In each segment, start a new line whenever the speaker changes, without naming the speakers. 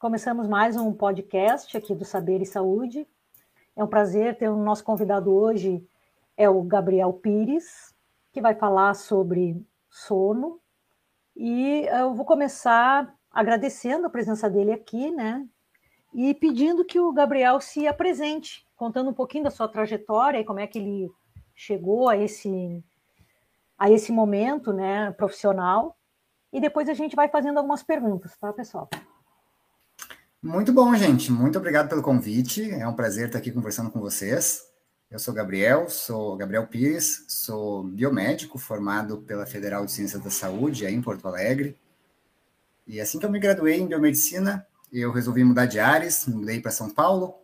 Começamos mais um podcast aqui do Saber e Saúde. É um prazer ter o nosso convidado hoje, é o Gabriel Pires, que vai falar sobre sono. E eu vou começar agradecendo a presença dele aqui, né? E pedindo que o Gabriel se apresente, contando um pouquinho da sua trajetória e como é que ele chegou a esse a esse momento, né, profissional. E depois a gente vai fazendo algumas perguntas, tá, pessoal?
Muito bom, gente. Muito obrigado pelo convite. É um prazer estar aqui conversando com vocês. Eu sou Gabriel, sou Gabriel Pires, sou biomédico formado pela Federal de Ciências da Saúde, aí em Porto Alegre. E assim que eu me graduei em biomedicina, eu resolvi mudar de áreas, mudei para São Paulo.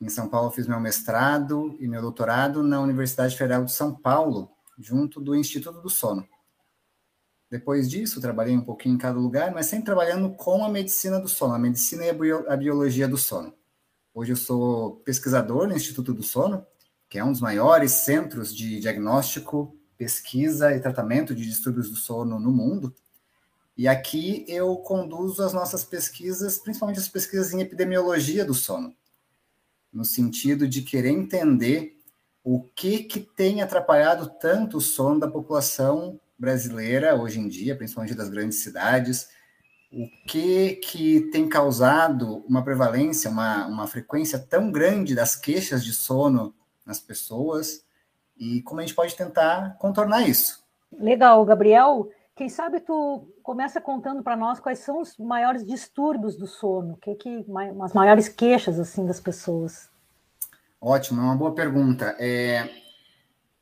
Em São Paulo fiz meu mestrado e meu doutorado na Universidade Federal de São Paulo, junto do Instituto do Sono. Depois disso, trabalhei um pouquinho em cada lugar, mas sempre trabalhando com a medicina do sono, a medicina e a, bio, a biologia do sono. Hoje eu sou pesquisador no Instituto do Sono, que é um dos maiores centros de diagnóstico, pesquisa e tratamento de distúrbios do sono no mundo. E aqui eu conduzo as nossas pesquisas, principalmente as pesquisas em epidemiologia do sono, no sentido de querer entender o que, que tem atrapalhado tanto o sono da população brasileira hoje em dia, principalmente das grandes cidades, o que que tem causado uma prevalência, uma, uma frequência tão grande das queixas de sono nas pessoas e como a gente pode tentar contornar isso.
Legal, Gabriel. Quem sabe tu começa contando para nós quais são os maiores distúrbios do sono, que que as maiores queixas assim das pessoas.
Ótimo, é uma boa pergunta. É,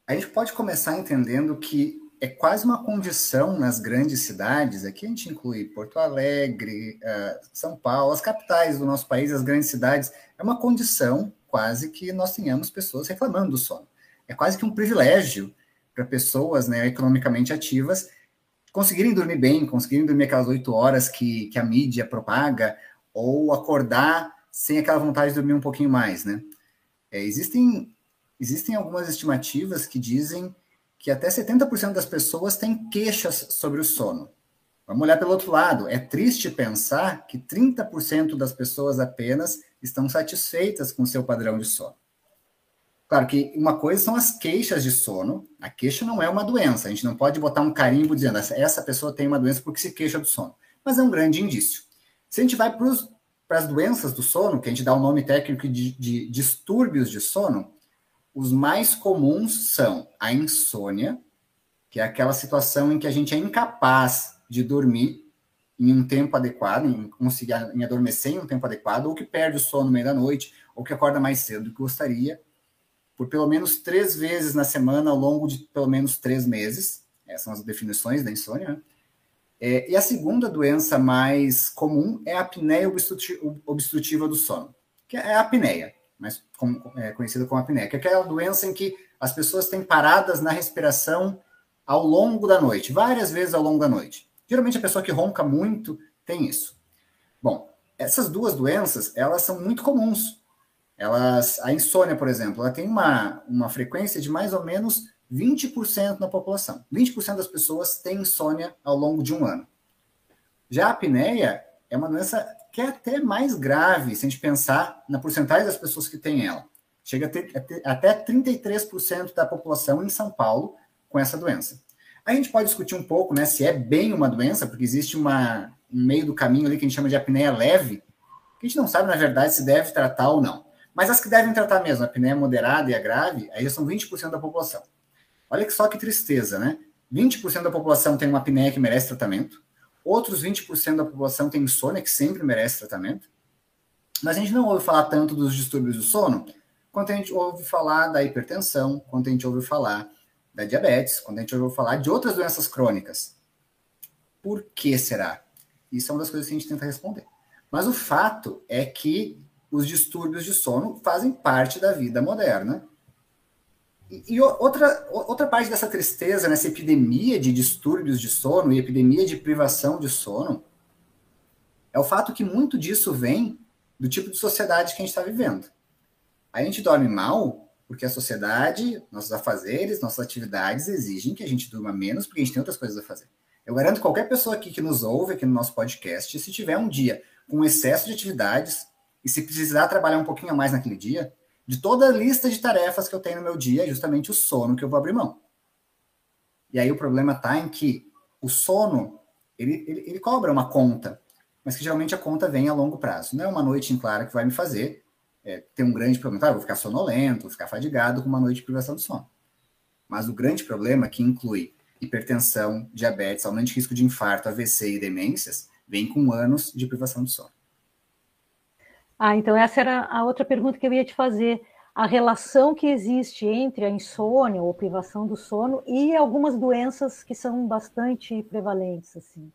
a gente pode começar entendendo que é quase uma condição nas grandes cidades, aqui a gente inclui Porto Alegre, uh, São Paulo, as capitais do nosso país, as grandes cidades, é uma condição quase que nós tenhamos pessoas reclamando do sono. É quase que um privilégio para pessoas né, economicamente ativas conseguirem dormir bem, conseguirem dormir aquelas oito horas que, que a mídia propaga, ou acordar sem aquela vontade de dormir um pouquinho mais, né? É, existem, existem algumas estimativas que dizem que até 70% das pessoas têm queixas sobre o sono. Vamos olhar pelo outro lado. É triste pensar que 30% das pessoas apenas estão satisfeitas com seu padrão de sono. Claro que uma coisa são as queixas de sono. A queixa não é uma doença. A gente não pode botar um carimbo dizendo essa pessoa tem uma doença porque se queixa do sono. Mas é um grande indício. Se a gente vai para as doenças do sono, que a gente dá o um nome técnico de, de distúrbios de sono, os mais comuns são a insônia, que é aquela situação em que a gente é incapaz de dormir em um tempo adequado, em conseguir em adormecer em um tempo adequado, ou que perde o sono no meio da noite, ou que acorda mais cedo do que gostaria, por pelo menos três vezes na semana, ao longo de pelo menos três meses. Essas são as definições da insônia. Né? É, e a segunda doença mais comum é a apneia obstrutiva do sono, que é a apneia mas com, é, conhecida como apneia, que é aquela doença em que as pessoas têm paradas na respiração ao longo da noite, várias vezes ao longo da noite. Geralmente a pessoa que ronca muito tem isso. Bom, essas duas doenças, elas são muito comuns. Elas, a insônia, por exemplo, ela tem uma, uma frequência de mais ou menos 20% na população. 20% das pessoas têm insônia ao longo de um ano. Já a apneia é uma doença que é até mais grave se a gente pensar na porcentagem das pessoas que têm ela. Chega a ter, a ter até 33% da população em São Paulo com essa doença. A gente pode discutir um pouco né, se é bem uma doença, porque existe uma, um meio do caminho ali que a gente chama de apneia leve, que a gente não sabe, na verdade, se deve tratar ou não. Mas as que devem tratar mesmo, a apneia moderada e a grave, aí já são 20% da população. Olha só que tristeza, né? 20% da população tem uma apneia que merece tratamento, Outros 20% da população tem insônia, que sempre merece tratamento. Mas a gente não ouve falar tanto dos distúrbios do sono quanto a gente ouve falar da hipertensão, quanto a gente ouve falar da diabetes, quando a gente ouve falar de outras doenças crônicas. Por que será? Isso é uma das coisas que a gente tenta responder. Mas o fato é que os distúrbios de sono fazem parte da vida moderna e, outra, outra parte dessa tristeza, nessa epidemia de distúrbios de sono e epidemia de privação de sono, é o fato que muito disso vem do tipo de sociedade que a gente está vivendo. A gente dorme mal porque a sociedade, nossos afazeres, nossas atividades exigem que a gente durma menos porque a gente tem outras coisas a fazer. Eu garanto que qualquer pessoa aqui que nos ouve aqui no nosso podcast, se tiver um dia com excesso de atividades, e se precisar trabalhar um pouquinho a mais naquele dia, de toda a lista de tarefas que eu tenho no meu dia, é justamente o sono que eu vou abrir mão. E aí o problema está em que o sono, ele, ele, ele, cobra uma conta, mas que geralmente a conta vem a longo prazo. Não é uma noite em clara que vai me fazer é, ter um grande problema. Ah, vou ficar sonolento, vou ficar fadigado com uma noite de privação de sono. Mas o grande problema, que inclui hipertensão, diabetes, aumento de risco de infarto, AVC e demências, vem com anos de privação de sono.
Ah, então essa era a outra pergunta que eu ia te fazer. A relação que existe entre a insônia ou privação do sono e algumas doenças que são bastante prevalentes, assim.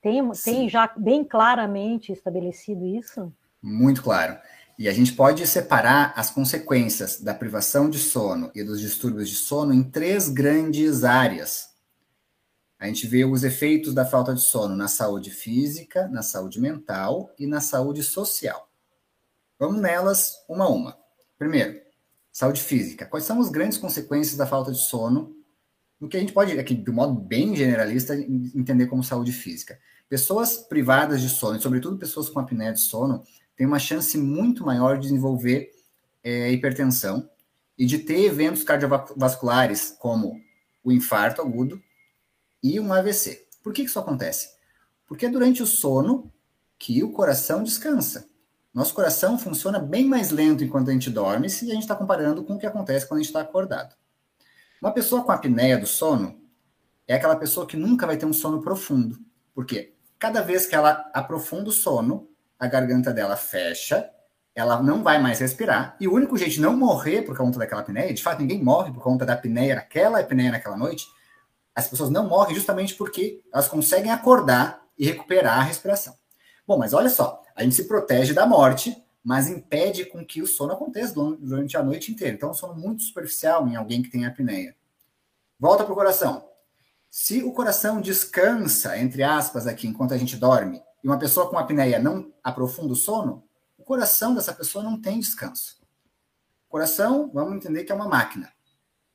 Tem, tem já bem claramente estabelecido isso?
Muito claro. E a gente pode separar as consequências da privação de sono e dos distúrbios de sono em três grandes áreas. A gente vê os efeitos da falta de sono na saúde física, na saúde mental e na saúde social. Vamos nelas uma a uma. Primeiro, saúde física. Quais são as grandes consequências da falta de sono? No que a gente pode, aqui de modo bem generalista, entender como saúde física. Pessoas privadas de sono, e sobretudo pessoas com apneia de sono, têm uma chance muito maior de desenvolver é, hipertensão e de ter eventos cardiovasculares como o infarto agudo e um AVC. Por que isso acontece? Porque é durante o sono que o coração descansa. Nosso coração funciona bem mais lento enquanto a gente dorme se a gente está comparando com o que acontece quando a gente está acordado. Uma pessoa com apneia do sono é aquela pessoa que nunca vai ter um sono profundo. Por quê? Cada vez que ela aprofunda o sono, a garganta dela fecha, ela não vai mais respirar, e o único jeito de não morrer por conta daquela apneia, de fato ninguém morre por conta da apneia naquela apneia naquela noite, as pessoas não morrem justamente porque elas conseguem acordar e recuperar a respiração. Bom, mas olha só, a gente se protege da morte, mas impede com que o sono aconteça durante a noite inteira. Então, é um sono muito superficial em alguém que tem apneia. Volta para o coração. Se o coração descansa, entre aspas, aqui, enquanto a gente dorme, e uma pessoa com apneia não aprofunda o sono, o coração dessa pessoa não tem descanso. O coração, vamos entender que é uma máquina.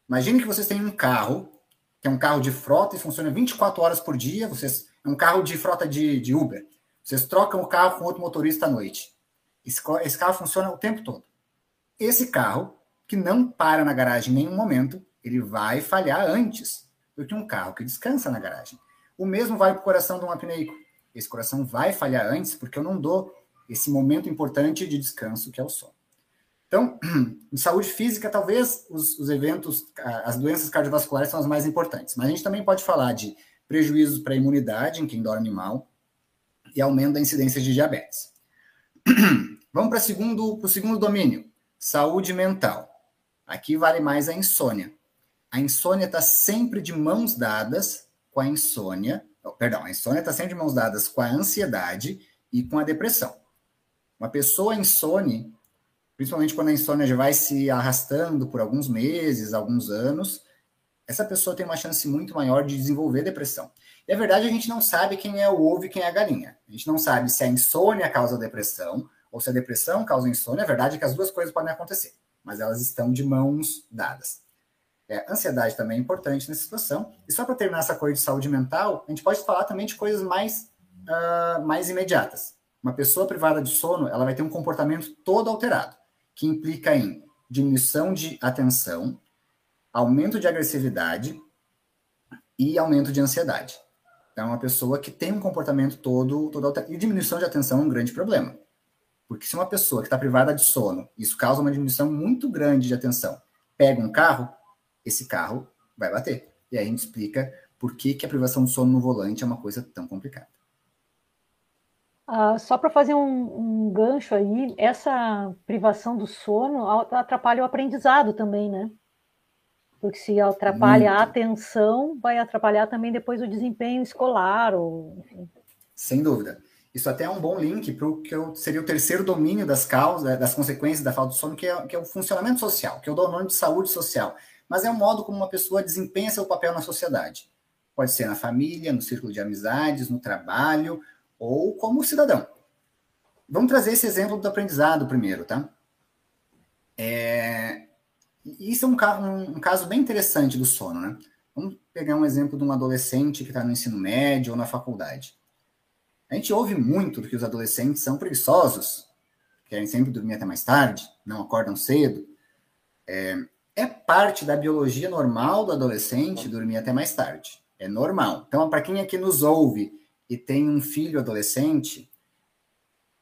Imagine que vocês têm um carro é um carro de frota e funciona 24 horas por dia, vocês é um carro de frota de, de Uber. Vocês trocam o carro com outro motorista à noite. Esse, esse carro funciona o tempo todo. Esse carro, que não para na garagem em nenhum momento, ele vai falhar antes do que um carro que descansa na garagem. O mesmo vale para o coração de um apneico. Esse coração vai falhar antes porque eu não dou esse momento importante de descanso que é o sono. Então, em saúde física, talvez os, os, eventos, as doenças cardiovasculares são as mais importantes, mas a gente também pode falar de prejuízos para a imunidade em quem dorme mal e aumento da incidência de diabetes. Vamos para o segundo domínio, saúde mental. Aqui vale mais a insônia. A insônia está sempre de mãos dadas com a insônia, oh, perdão, a insônia está sempre de mãos dadas com a ansiedade e com a depressão. Uma pessoa insone principalmente quando a insônia já vai se arrastando por alguns meses, alguns anos, essa pessoa tem uma chance muito maior de desenvolver depressão. E a verdade, a gente não sabe quem é o ovo e quem é a galinha. A gente não sabe se a insônia causa depressão ou se a depressão causa insônia. A verdade é que as duas coisas podem acontecer, mas elas estão de mãos dadas. É, ansiedade também é importante nessa situação. E só para terminar essa coisa de saúde mental, a gente pode falar também de coisas mais, uh, mais imediatas. Uma pessoa privada de sono, ela vai ter um comportamento todo alterado que implica em diminuição de atenção, aumento de agressividade e aumento de ansiedade. Então, é uma pessoa que tem um comportamento todo, todo alterado. E diminuição de atenção é um grande problema. Porque se uma pessoa que está privada de sono, isso causa uma diminuição muito grande de atenção, pega um carro, esse carro vai bater. E aí a gente explica por que, que a privação de sono no volante é uma coisa tão complicada.
Uh, só para fazer um, um, gancho aí, essa privação do sono atrapalha o aprendizado também, né? Porque se atrapalha Muito. a atenção, vai atrapalhar também depois o desempenho escolar, ou enfim.
Sem dúvida. Isso até é um bom link para o que seria o terceiro domínio das causas, das consequências da falta de sono, que é, que é o funcionamento social, que eu dou o nome de saúde social. Mas é o modo como uma pessoa desempenha seu papel na sociedade. Pode ser na família, no círculo de amizades, no trabalho, ou como cidadão. Vamos trazer esse exemplo do aprendizado primeiro, tá? É, isso é um, um, caso bem interessante do sono, né? Vamos pegar um exemplo de um adolescente que está no ensino médio ou na faculdade. A gente ouve muito que os adolescentes são preguiçosos, querem sempre dormir até mais tarde, não acordam cedo. É, é parte da biologia normal do adolescente dormir até mais tarde. É normal. Então, para quem aqui nos ouve e tem um filho adolescente,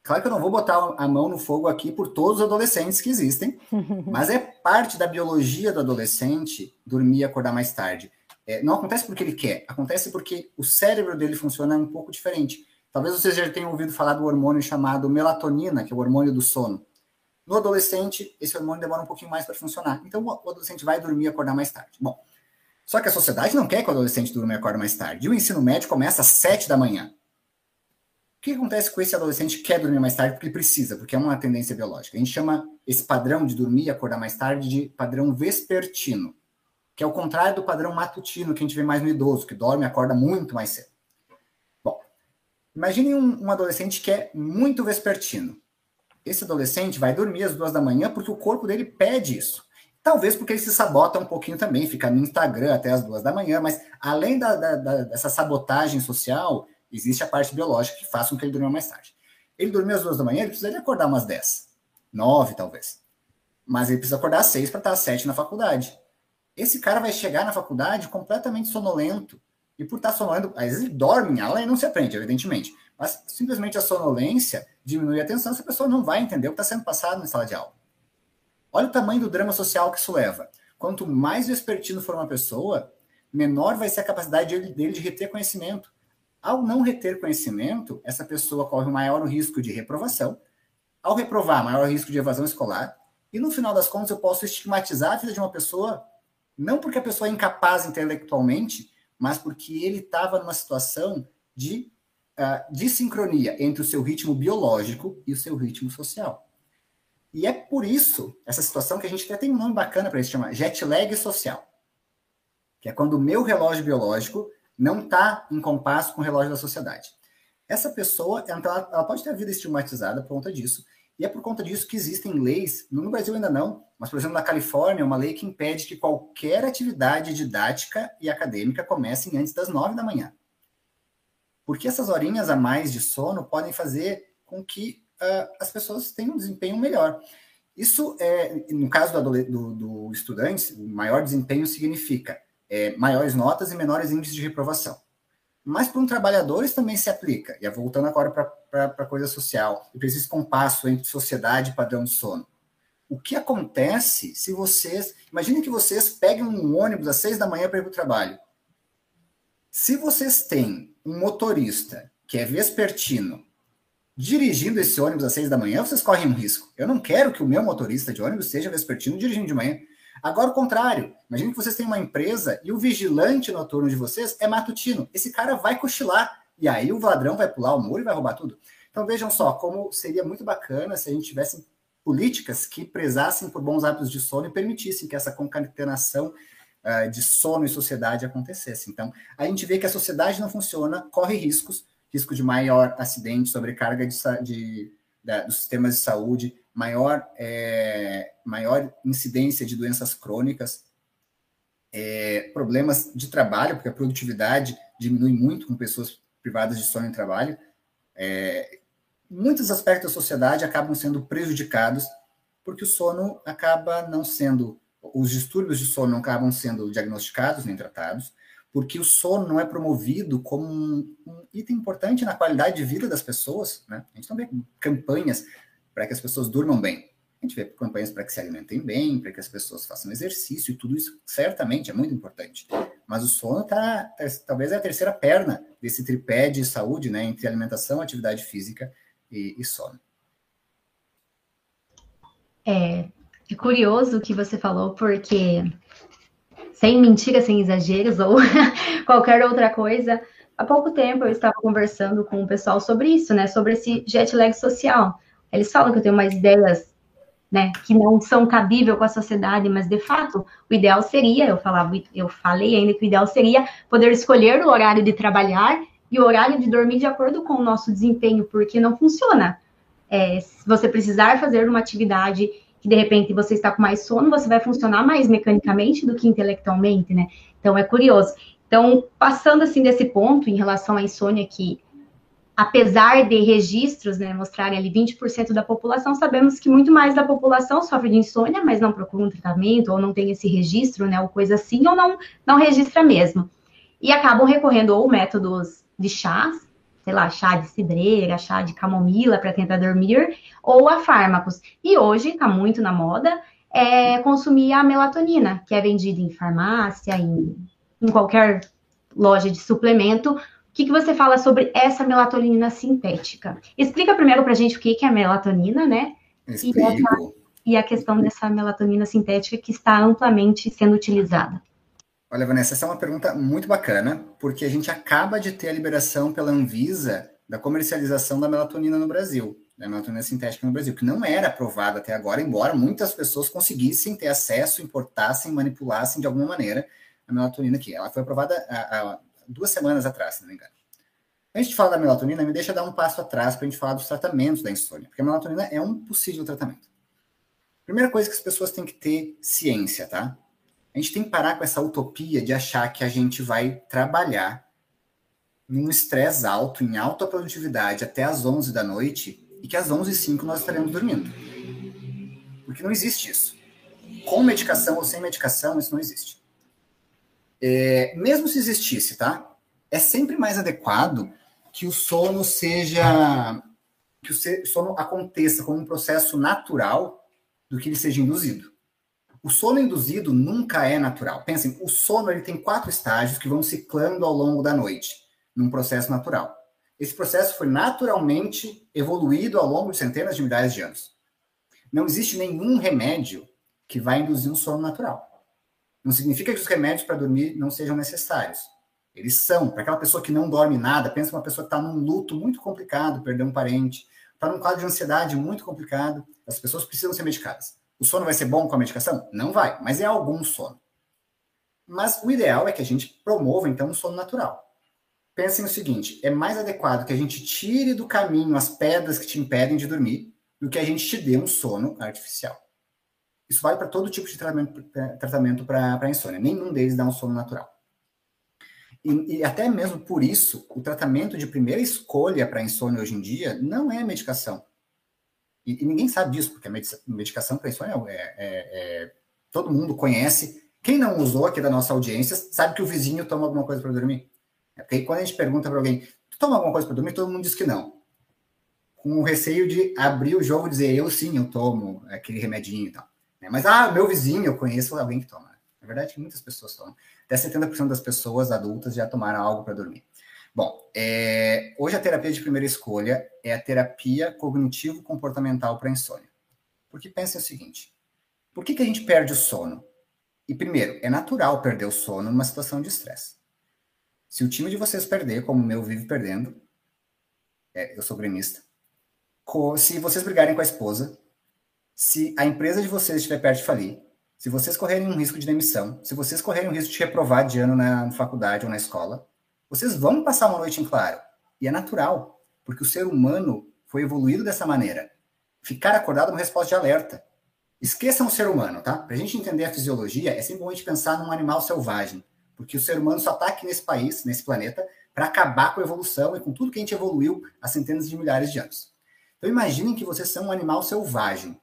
claro que eu não vou botar a mão no fogo aqui por todos os adolescentes que existem, mas é parte da biologia do adolescente dormir e acordar mais tarde. É, não acontece porque ele quer, acontece porque o cérebro dele funciona um pouco diferente. Talvez vocês já tenham ouvido falar do hormônio chamado melatonina, que é o hormônio do sono. No adolescente, esse hormônio demora um pouquinho mais para funcionar. Então, o adolescente vai dormir e acordar mais tarde. Bom, só que a sociedade não quer que o adolescente durma e acorde mais tarde. E o ensino médio começa às 7 da manhã. O que acontece com esse adolescente que quer dormir mais tarde porque precisa, porque é uma tendência biológica? A gente chama esse padrão de dormir e acordar mais tarde de padrão vespertino, que é o contrário do padrão matutino que a gente vê mais no idoso, que dorme e acorda muito mais cedo. Bom, imagine um, um adolescente que é muito vespertino. Esse adolescente vai dormir às duas da manhã porque o corpo dele pede isso. Talvez porque ele se sabota um pouquinho também, fica no Instagram até as duas da manhã, mas além da, da, da, dessa sabotagem social, existe a parte biológica que faz com que ele durma mais tarde. Ele dormiu às duas da manhã, ele precisaria acordar umas dez, nove talvez. Mas ele precisa acordar às seis para estar às sete na faculdade. Esse cara vai chegar na faculdade completamente sonolento. E por estar sonolento, às vezes ele dorme em aula e não se aprende, evidentemente. Mas simplesmente a sonolência diminui a atenção, essa pessoa não vai entender o que está sendo passado na sala de aula. Olha o tamanho do drama social que isso leva. Quanto mais vespertino for uma pessoa, menor vai ser a capacidade dele de reter conhecimento. Ao não reter conhecimento, essa pessoa corre maior risco de reprovação. Ao reprovar, maior risco de evasão escolar. E no final das contas, eu posso estigmatizar a vida de uma pessoa, não porque a pessoa é incapaz intelectualmente, mas porque ele estava numa situação de uh, dissincronia entre o seu ritmo biológico e o seu ritmo social. E é por isso, essa situação que a gente até tem um nome bacana para isso, chama jet lag social. Que é quando o meu relógio biológico não está em compasso com o relógio da sociedade. Essa pessoa, ela, ela pode ter a vida estigmatizada por conta disso. E é por conta disso que existem leis, no Brasil ainda não, mas, por exemplo, na Califórnia, uma lei que impede que qualquer atividade didática e acadêmica comecem antes das nove da manhã. Porque essas horinhas a mais de sono podem fazer com que uh, as pessoas têm um desempenho melhor. Isso, é, no caso do, do, do estudante, o maior desempenho significa é, maiores notas e menores índices de reprovação. Mas para um trabalhador isso também se aplica. E voltando agora para a coisa social, e para esse compasso entre sociedade e padrão de sono. O que acontece se vocês. Imagine que vocês peguem um ônibus às seis da manhã para ir para o trabalho. Se vocês têm um motorista que é vespertino dirigindo esse ônibus às seis da manhã, vocês correm um risco. Eu não quero que o meu motorista de ônibus seja vespertino dirigindo de manhã. Agora, o contrário. Imagine que vocês têm uma empresa e o vigilante noturno de vocês é matutino. Esse cara vai cochilar. E aí o ladrão vai pular o muro e vai roubar tudo. Então vejam só como seria muito bacana se a gente tivesse políticas que prezassem por bons hábitos de sono e permitissem que essa concatenação uh, de sono e sociedade acontecesse. Então, a gente vê que a sociedade não funciona, corre riscos, risco de maior acidente, sobrecarga de, de, da, dos sistemas de saúde, maior, é, maior incidência de doenças crônicas, é, problemas de trabalho, porque a produtividade diminui muito com pessoas privadas de sono em trabalho. É, muitos aspectos da sociedade acabam sendo prejudicados porque o sono acaba não sendo, os distúrbios de sono não acabam sendo diagnosticados nem tratados, porque o sono não é promovido como um, um, item importante na qualidade de vida das pessoas. Né? A gente não vê campanhas para que as pessoas durmam bem. A gente vê campanhas para que se alimentem bem, para que as pessoas façam exercício, e tudo isso certamente é muito importante. Mas o sono está, tá, talvez, é a terceira perna desse tripé de saúde, né, entre alimentação, atividade física e, e sono.
É, é curioso o que você falou, porque sem mentira, sem exageros ou qualquer outra coisa. Há pouco tempo eu estava conversando com o pessoal sobre isso, né? Sobre esse jet lag social. Eles falam que eu tenho umas ideias, né, que não são cabíveis com a sociedade, mas de fato, o ideal seria, eu falava, eu falei ainda que o ideal seria poder escolher o horário de trabalhar e o horário de dormir de acordo com o nosso desempenho, porque não funciona. É, você precisar fazer uma atividade que de repente você está com mais sono, você vai funcionar mais mecanicamente do que intelectualmente, né? Então é curioso. Então, passando assim desse ponto em relação à insônia que apesar de registros, né, mostrarem ali 20% da população, sabemos que muito mais da população sofre de insônia, mas não procura um tratamento, ou não tem esse registro, né, ou coisa assim, ou não, não registra mesmo. E acabam recorrendo ou métodos de chás, sei lá, chá de cidreira, chá de camomila para tentar dormir, ou a fármacos. E hoje está muito na moda é consumir a melatonina, que é vendida em farmácia, em, em qualquer loja de suplemento, que, que você fala sobre essa melatonina sintética? Explica primeiro para a gente o que, que é melatonina, né?
Explico. E, essa,
e a questão dessa melatonina sintética que está amplamente sendo utilizada.
Olha, Vanessa, essa é uma pergunta muito bacana, porque a gente acaba de ter a liberação pela Anvisa da comercialização da melatonina no Brasil, da melatonina sintética no Brasil, que não era aprovada até agora, embora muitas pessoas conseguissem ter acesso, importassem, manipulassem de alguma maneira a melatonina aqui. Ela foi aprovada a, duas semanas atrás, se não me engano. A gente fala da melatonina, me deixa dar um passo atrás para a gente falar dos tratamentos da insônia, porque a melatonina é um possível tratamento. Primeira coisa que as pessoas têm que ter ciência, tá? A gente tem que parar com essa utopia de achar que a gente vai trabalhar num estresse alto, em alta produtividade, até às 11 da noite, e que às 11 e 05 nós estaremos dormindo. Porque não existe isso. Com medicação ou sem medicação, isso não existe. É, mesmo se existisse, tá? É sempre mais adequado que o sono seja. que o sono aconteça como um processo natural do que ele seja induzido. O sono induzido nunca é natural. Pensem, o sono ele tem quatro estágios que vão ciclando ao longo da noite, num processo natural. Esse processo foi naturalmente evoluído ao longo de centenas de milhares de anos. Não existe nenhum remédio que vai induzir um sono natural. Não significa que os remédios para dormir não sejam necessários. Eles são. Para aquela pessoa que não dorme nada, pensa uma pessoa que está num luto muito complicado, perdeu um parente, está num quadro de ansiedade muito complicado, as pessoas precisam ser medicadas. O sono vai ser bom com a medicação? Não vai, mas é algum sono. Mas o ideal é que a gente promova, então, um sono natural. Pensem o seguinte: é mais adequado que a gente tire do caminho as pedras que te impedem de dormir do que a gente te dê um sono artificial. Isso vale para todo tipo de tratamento, para insônia. Nenhum deles dá um sono natural. E, e, até mesmo por isso, o tratamento de primeira escolha para insônia hoje em dia não é medicação. E, e ninguém sabe disso, porque a medicação para insônia é, é, é, todo mundo conhece. Quem não usou aqui da nossa audiência sabe que o vizinho toma alguma coisa para dormir. É porque quando a gente pergunta para alguém, tu toma alguma coisa para dormir? Todo mundo diz que não. Com o receio de abrir o jogo e dizer, eu sim, eu tomo aquele remedinho e tal. Né? Mas, ah, meu vizinho, eu conheço alguém que toma. Na verdade, muitas pessoas tomam. Até 70% das pessoas adultas já tomaram algo para dormir. Bom, é, hoje a terapia de primeira escolha é a terapia cognitivo-comportamental para insônia. Porque pensem o seguinte: por que, que a gente perde o sono? E primeiro, é natural perder o sono numa situação de estresse. Se o time de vocês perder, como o meu vive perdendo, é, eu sou gremista, se vocês brigarem com a esposa, se a empresa de vocês estiver perto de falir, se vocês correrem um risco de demissão, se vocês correrem um risco de reprovar de ano na faculdade ou na escola, vocês vão passar uma noite em claro. E é natural, porque o ser humano foi evoluído dessa maneira. Ficar acordado é uma resposta de alerta. Esqueçam o ser humano, tá? Para a gente entender a fisiologia, é sempre bom a gente pensar num animal selvagem, porque o ser humano só está aqui nesse país, nesse planeta, para acabar com a evolução e com tudo que a gente evoluiu há centenas de milhares de anos. Então imaginem que vocês são um animal selvagem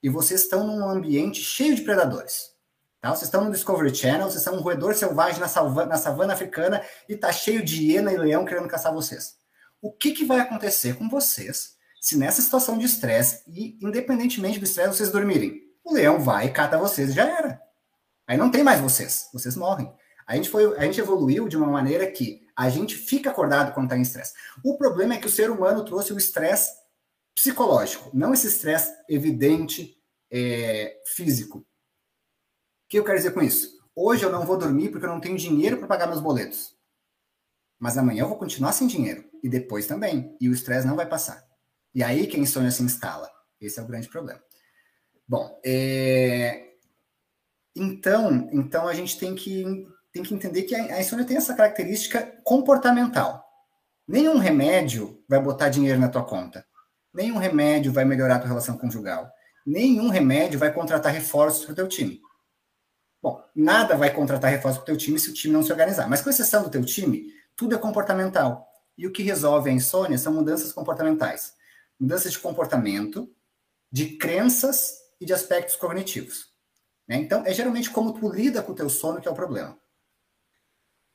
e vocês estão num ambiente cheio de predadores. Tá? Vocês estão no Discovery Channel, vocês são um roedor selvagem na, salva, na savana africana e está cheio de hiena e leão querendo caçar vocês. O que, que vai acontecer com vocês se nessa situação de estresse, e independentemente do estresse, vocês dormirem? O leão vai cata vocês já era. Aí não tem mais vocês, vocês morrem. A gente, foi, a gente evoluiu de uma maneira que a gente fica acordado quando está em estresse. O problema é que o ser humano trouxe o estresse psicológico, não esse estresse evidente é, físico. O que eu quero dizer com isso? Hoje eu não vou dormir porque eu não tenho dinheiro para pagar meus boletos. Mas amanhã eu vou continuar sem dinheiro. E depois também. E o estresse não vai passar. E aí quem sonha se instala. Esse é o grande problema. Bom, é... então, então a gente tem que, tem que entender que a, a insônia tem essa característica comportamental. Nenhum remédio vai botar dinheiro na tua conta. Nenhum remédio vai melhorar a tua relação conjugal. Nenhum remédio vai contratar reforços para o teu time. Bom, nada vai contratar reforços para o teu time se o time não se organizar. Mas com exceção do teu time, tudo é comportamental. E o que resolve a insônia são mudanças comportamentais. Mudanças de comportamento, de crenças e de aspectos cognitivos. Né? Então, é geralmente como tu lida com o teu sono que é o problema.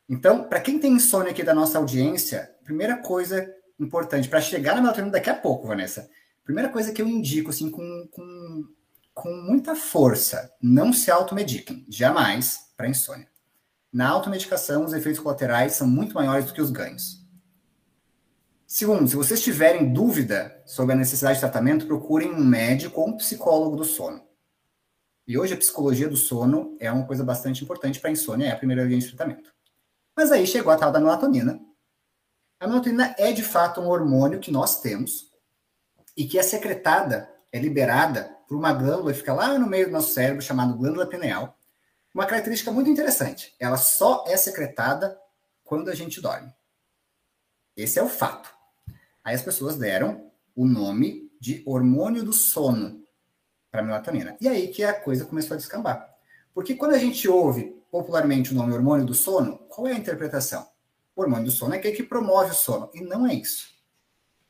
Então, para quem tem insônia aqui da nossa audiência, primeira coisa importante, para chegar na melatonina daqui a pouco, Vanessa, primeira coisa que eu indico, assim, com, com, com muita força, não se automediquem, jamais, para insônia. Na automedicação, os efeitos colaterais são muito maiores do que os ganhos. Segundo, se vocês tiverem dúvida sobre a necessidade de tratamento, procurem um médico ou um psicólogo do sono. E hoje a psicologia do sono é uma coisa bastante importante para a insônia, é a primeira linha de tratamento. Mas aí chegou a tal da melatonina. A melatonina é de fato um hormônio que nós temos e que é secretada, é liberada por uma glândula que fica lá no meio do nosso cérebro, chamada glândula pineal. Uma característica muito interessante, ela só é secretada quando a gente dorme. Esse é o fato. Aí as pessoas deram o nome de hormônio do sono para melatonina. E aí que a coisa começou a descambar. Porque quando a gente ouve popularmente o nome hormônio do sono, qual é a interpretação? O hormônio do sono é aquele que promove o sono, e não é isso.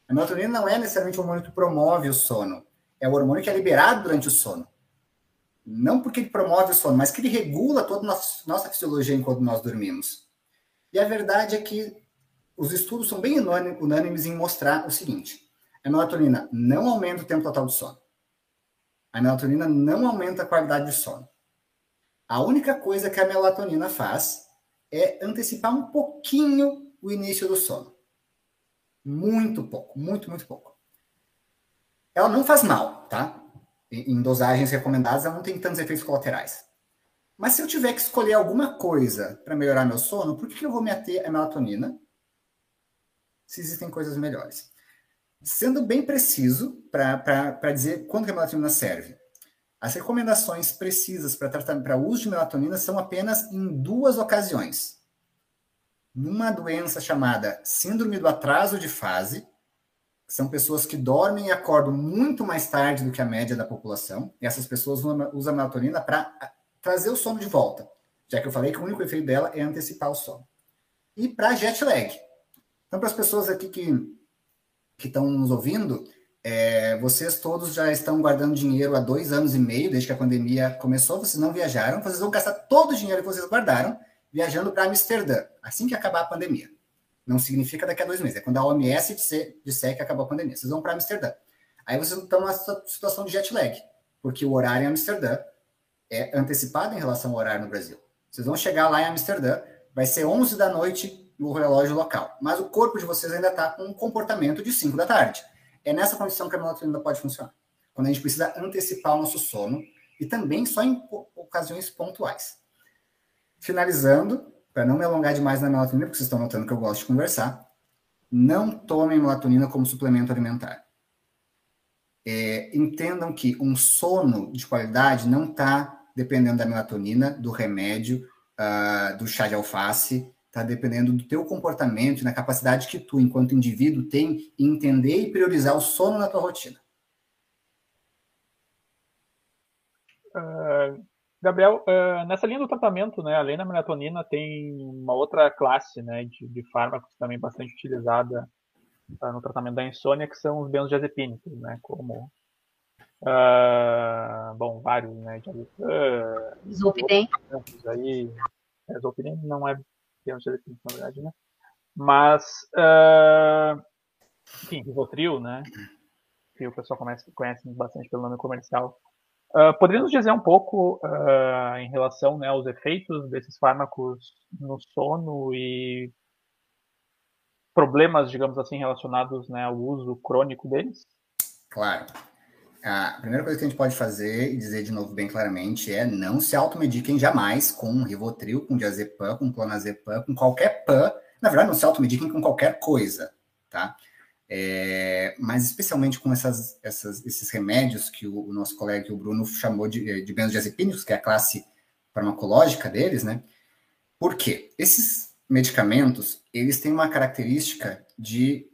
A melatonina não é necessariamente o hormônio que promove o sono, é o hormônio que é liberado durante o sono. Não porque ele promove o sono, mas que ele regula toda a nossa fisiologia enquanto nós dormimos. E a verdade é que os estudos são bem unânimes em mostrar o seguinte: a melatonina não aumenta o tempo total de sono. A melatonina não aumenta a qualidade de sono. A única coisa que a melatonina faz é antecipar um pouquinho o início do sono. Muito pouco, muito, muito pouco. Ela não faz mal, tá? Em dosagens recomendadas, ela não tem tantos efeitos colaterais. Mas se eu tiver que escolher alguma coisa para melhorar meu sono, por que eu vou me ater à melatonina se existem coisas melhores. Sendo bem preciso para dizer quando que a melatonina serve. As recomendações precisas para uso de melatonina são apenas em duas ocasiões. Numa doença chamada síndrome do atraso de fase, são pessoas que dormem e acordam muito mais tarde do que a média da população, e essas pessoas usam a melatonina para trazer o sono de volta, já que eu falei que o único efeito dela é antecipar o sono. E para jet lag, então, para as pessoas aqui que que estão nos ouvindo, é, vocês todos já estão guardando dinheiro há dois anos e meio, desde que a pandemia começou, vocês não viajaram, vocês vão gastar todo o dinheiro que vocês guardaram viajando para Amsterdã, assim que acabar a pandemia. Não significa daqui a dois meses, é quando a OMS disser, disser que acabou a pandemia. Vocês vão para Amsterdã. Aí vocês estão numa situação de jet lag, porque o horário em Amsterdã é antecipado em relação ao horário no Brasil. Vocês vão chegar lá em Amsterdã, vai ser 11 da noite no relógio local. Mas o corpo de vocês ainda está com um comportamento de 5 da tarde. É nessa condição que a melatonina pode funcionar. Quando a gente precisa antecipar o nosso sono e também só em ocasiões pontuais. Finalizando, para não me alongar demais na melatonina, porque vocês estão notando que eu gosto de conversar, não tomem melatonina como suplemento alimentar. É, entendam que um sono de qualidade não está dependendo da melatonina, do remédio, uh, do chá de alface, está dependendo do teu comportamento e na capacidade que tu, enquanto indivíduo, tem em entender e priorizar o sono na tua rotina.
Uh, Gabriel, uh, nessa linha do tratamento, né, além da melatonina, tem uma outra classe né, de, de fármacos também bastante utilizada uh, no tratamento da insônia, que são os benzodiazepínicos, né, como bom, vários, né,
uh, Zolpidem.
Aí, é, Zolpidem não é eletrônicos, na verdade, né? Mas, uh, enfim, Rivotril, né? Que o pessoal conhece, conhece bastante pelo nome comercial. Uh, poderia nos dizer um pouco uh, em relação né, aos efeitos desses fármacos no sono e problemas, digamos assim, relacionados né, ao uso crônico deles?
Claro. A primeira coisa que a gente pode fazer e dizer de novo bem claramente é não se automediquem jamais com Rivotril, com diazepam, com clonazepam, com qualquer PAN. Na verdade, não se automediquem com qualquer coisa, tá? É, mas especialmente com essas, essas, esses remédios que o, o, nosso colega, o Bruno, chamou de, de benzodiazepínicos, que é a classe farmacológica deles, né? Por quê? Esses medicamentos, eles têm uma característica de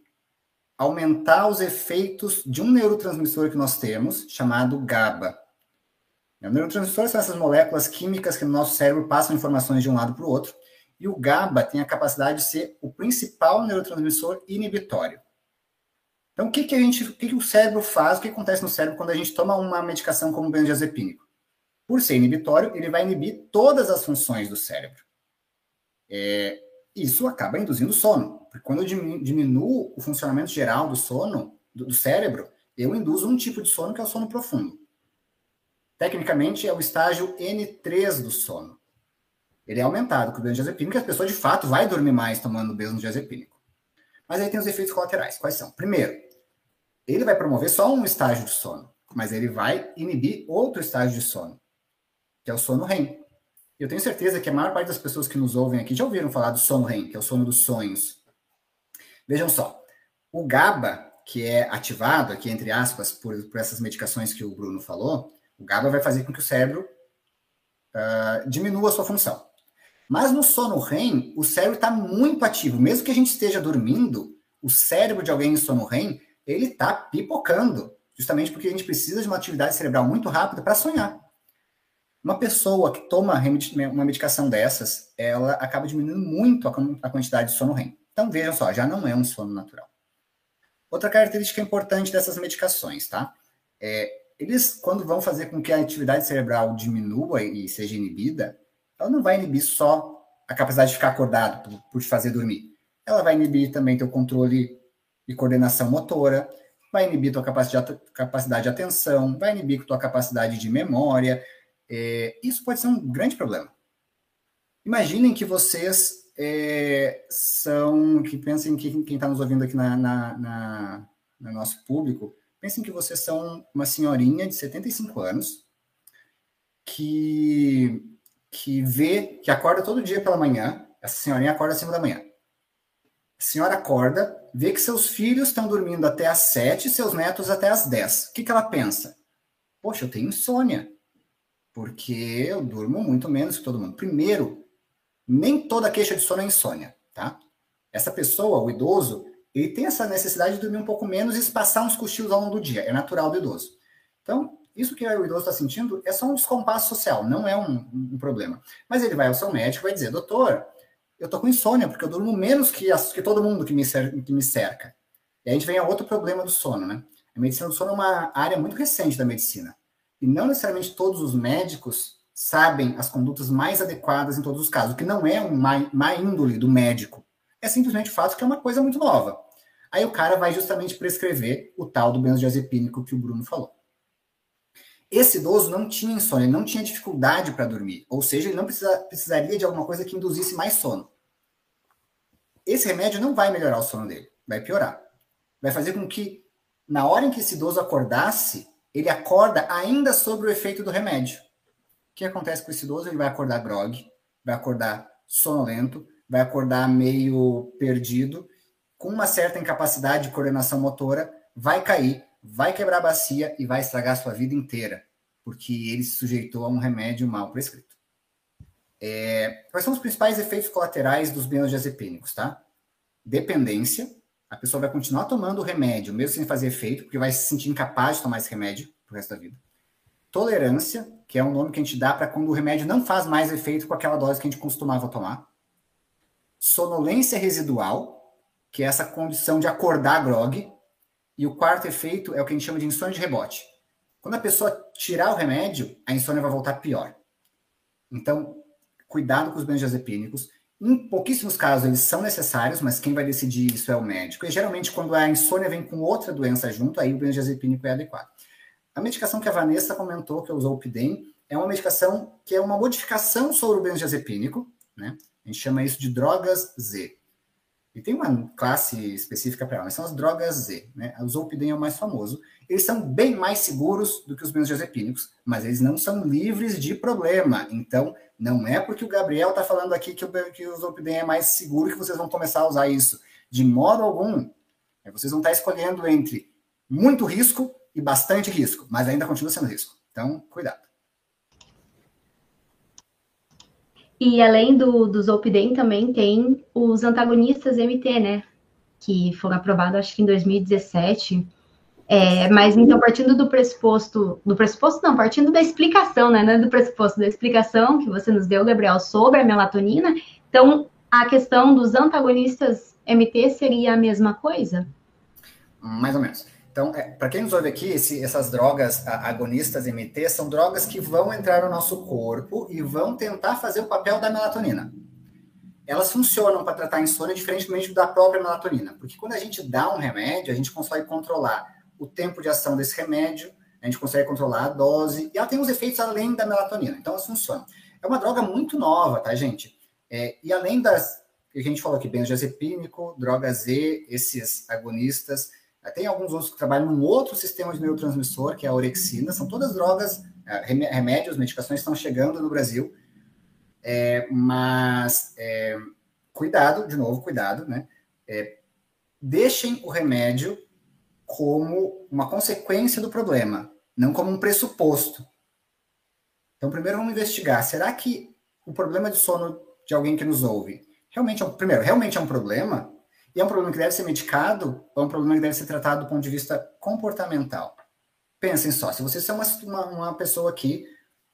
aumentar os efeitos de um neurotransmissor que nós temos, chamado GABA. O neurotransmissor são essas moléculas químicas que no nosso cérebro passam informações de um lado para o outro. E o GABA tem a capacidade de ser o principal neurotransmissor inibitório. Então, o que, que a gente, o que, que o cérebro faz, o que acontece no cérebro quando a gente toma uma medicação como benzodiazepínico? Por ser inibitório, ele vai inibir todas as funções do cérebro. É, isso acaba induzindo sono. Porque quando eu diminuo o funcionamento geral do sono, do, do cérebro, eu induzo um tipo de sono que é o sono profundo. Tecnicamente, é o estágio N3 do sono. Ele é aumentado com o benzodiazepínico e a pessoa, de fato, vai dormir mais tomando benzodiazepínico. Mas aí tem os efeitos colaterais. Quais são? Primeiro, ele vai promover só um estágio de sono, mas ele vai inibir outro estágio de sono, que é o sono REM. Eu tenho certeza que a maior parte das pessoas que nos ouvem aqui já ouviram falar do sono REM, que é o sono dos sonhos. Vejam só, o GABA, que é ativado aqui, entre aspas, por, por essas medicações que o Bruno falou, o GABA vai fazer com que o cérebro uh, diminua a sua função. Mas no sono REM, o cérebro está muito ativo. Mesmo que a gente esteja dormindo, o cérebro de alguém em sono REM, ele está pipocando. Justamente porque a gente precisa de uma atividade cerebral muito rápida para sonhar. Uma pessoa que toma uma medicação dessas, ela acaba diminuindo muito a quantidade de sono REM. Então, vejam só, já não é um sono natural. Outra característica importante dessas medicações, tá? É, eles, quando vão fazer com que a atividade cerebral diminua e seja inibida, ela não vai inibir só a capacidade de ficar acordado por, por te fazer dormir. Ela vai inibir também teu controle e coordenação motora, vai inibir tua capacidade, capacidade de atenção, vai inibir tua capacidade de memória. É, isso pode ser um grande problema. Imaginem que vocês é, são, que pensem que quem está nos ouvindo aqui na, na, na, no nosso público, Pensem que vocês são uma senhorinha de 75 anos que, que vê, que acorda todo dia pela manhã. Essa senhorinha acorda às 5 da manhã. A senhora acorda, vê que seus filhos estão dormindo até às 7 e seus netos até às 10. O que, que ela pensa? Poxa, eu tenho insônia. Porque eu durmo muito menos que todo mundo. Primeiro, nem toda queixa de sono é insônia, tá? Essa pessoa, o idoso, ele tem essa necessidade de dormir um pouco menos e espaçar uns cochilos ao longo do dia. É natural do idoso. Então, isso que o idoso está sentindo é só um descompasso social, não é um, um, problema. Mas ele vai ao seu médico e vai dizer, doutor, eu tô com insônia, porque eu durmo menos que, as, que todo mundo que me, cer que me cerca. E a gente vem a outro problema do sono, né? A medicina do sono é uma área muito recente da medicina. E não necessariamente todos os médicos sabem as condutas mais adequadas em todos os casos, o que não é uma má índole do médico é simplesmente o fato que é uma coisa muito nova. Aí o cara vai justamente prescrever o tal do benzodiazepínico que o Bruno falou. Esse idoso não tinha insônia, não tinha dificuldade para dormir, ou seja, ele não precisa, precisaria de alguma coisa que induzisse mais sono. Esse remédio não vai melhorar o sono dele, vai piorar. Vai fazer com que, na hora em que esse idoso acordasse, ele acorda ainda sobre o efeito do remédio. O que acontece com esse idoso? Ele vai acordar grog, vai acordar sonolento, vai acordar meio perdido, com uma certa incapacidade de coordenação motora, vai cair, vai quebrar a bacia e vai estragar a sua vida inteira, porque ele se sujeitou a um remédio mal prescrito. É, quais são os principais efeitos colaterais dos benzodiazepínicos, tá? Dependência, a pessoa vai continuar tomando o remédio, mesmo sem fazer efeito, porque vai se sentir incapaz de tomar esse remédio pro resto da vida. Tolerância, que é um nome que a gente dá para quando o remédio não faz mais efeito com aquela dose que a gente costumava tomar sonolência residual, que é essa condição de acordar grog, e o quarto efeito é o que a gente chama de insônia de rebote. Quando a pessoa tirar o remédio, a insônia vai voltar pior. Então, cuidado com os benzodiazepínicos. Em pouquíssimos casos eles são necessários, mas quem vai decidir isso é o médico. E geralmente, quando a insônia vem com outra doença junto, aí o benzodiazepínico é adequado. A medicação que a Vanessa comentou, que usou o Pidem, é uma medicação que é uma modificação sobre o benzodiazepínico, né? A gente chama isso de drogas Z. E tem uma classe específica para elas, são as drogas Z. Né? O Zolpidem é o mais famoso. Eles são bem mais seguros do que os benzodiazepínicos, mas eles não são livres de problema. Então, não é porque o Gabriel está falando aqui que o, que o Zolpidem é mais seguro que vocês vão começar a usar isso. De modo algum. É, vocês vão estar escolhendo entre muito risco e bastante risco, mas ainda continua sendo risco. Então, cuidado.
E além do, do Zolpidem, também tem os antagonistas MT, né? Que foram aprovados, acho que em 2017. É, mas então, partindo do pressuposto, do pressuposto não, partindo da explicação, né? É do pressuposto, da explicação que você nos deu, Gabriel, sobre a melatonina, então a questão dos antagonistas MT seria a mesma coisa?
Mais ou menos. Então, é, para quem nos ouve aqui, esse, essas drogas agonistas MT são drogas que vão entrar no nosso corpo e vão tentar fazer o papel da melatonina. Elas funcionam para tratar insônia diferentemente da própria melatonina, porque quando a gente dá um remédio, a gente consegue controlar o tempo de ação desse remédio, a gente consegue controlar a dose, e ela tem uns efeitos além da melatonina, então elas funcionam. É uma droga muito nova, tá, gente? É, e além das que a gente falou aqui, benzodiazepínico, droga Z, esses agonistas, tem alguns outros que trabalham num outro sistema de neurotransmissor, que é a orexina. São todas drogas, é, remédios, medicações estão chegando no Brasil. É, mas é, cuidado, de novo, cuidado, né? É, deixem o remédio como uma consequência do problema, não como um pressuposto. Então, primeiro vamos investigar. Será que o problema de sono de alguém que nos ouve realmente é um, primeiro, realmente é um problema? E é um problema que deve ser medicado é um problema que deve ser tratado do ponto de vista comportamental? Pensem só, se vocês são uma, uma, uma pessoa aqui,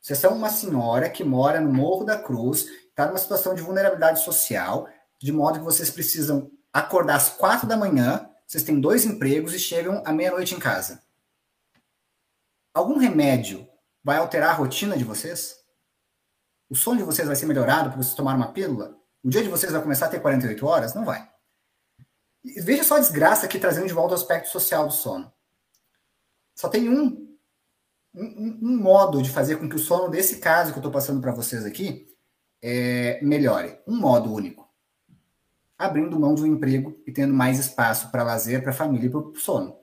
vocês são uma senhora que mora no Morro da Cruz, está numa situação de vulnerabilidade social, de modo que vocês precisam acordar às quatro da manhã, vocês têm dois empregos e chegam à meia-noite em casa. Algum remédio vai alterar a rotina de vocês? O sono de vocês vai ser melhorado por vocês tomarem uma pílula? O dia de vocês vai começar a ter 48 horas? Não vai. Veja só a desgraça aqui trazendo de volta o aspecto social do sono. Só tem um, um, um modo de fazer com que o sono desse caso que eu estou passando para vocês aqui é, melhore. Um modo único. Abrindo mão de um emprego e tendo mais espaço para lazer, para família e para o sono.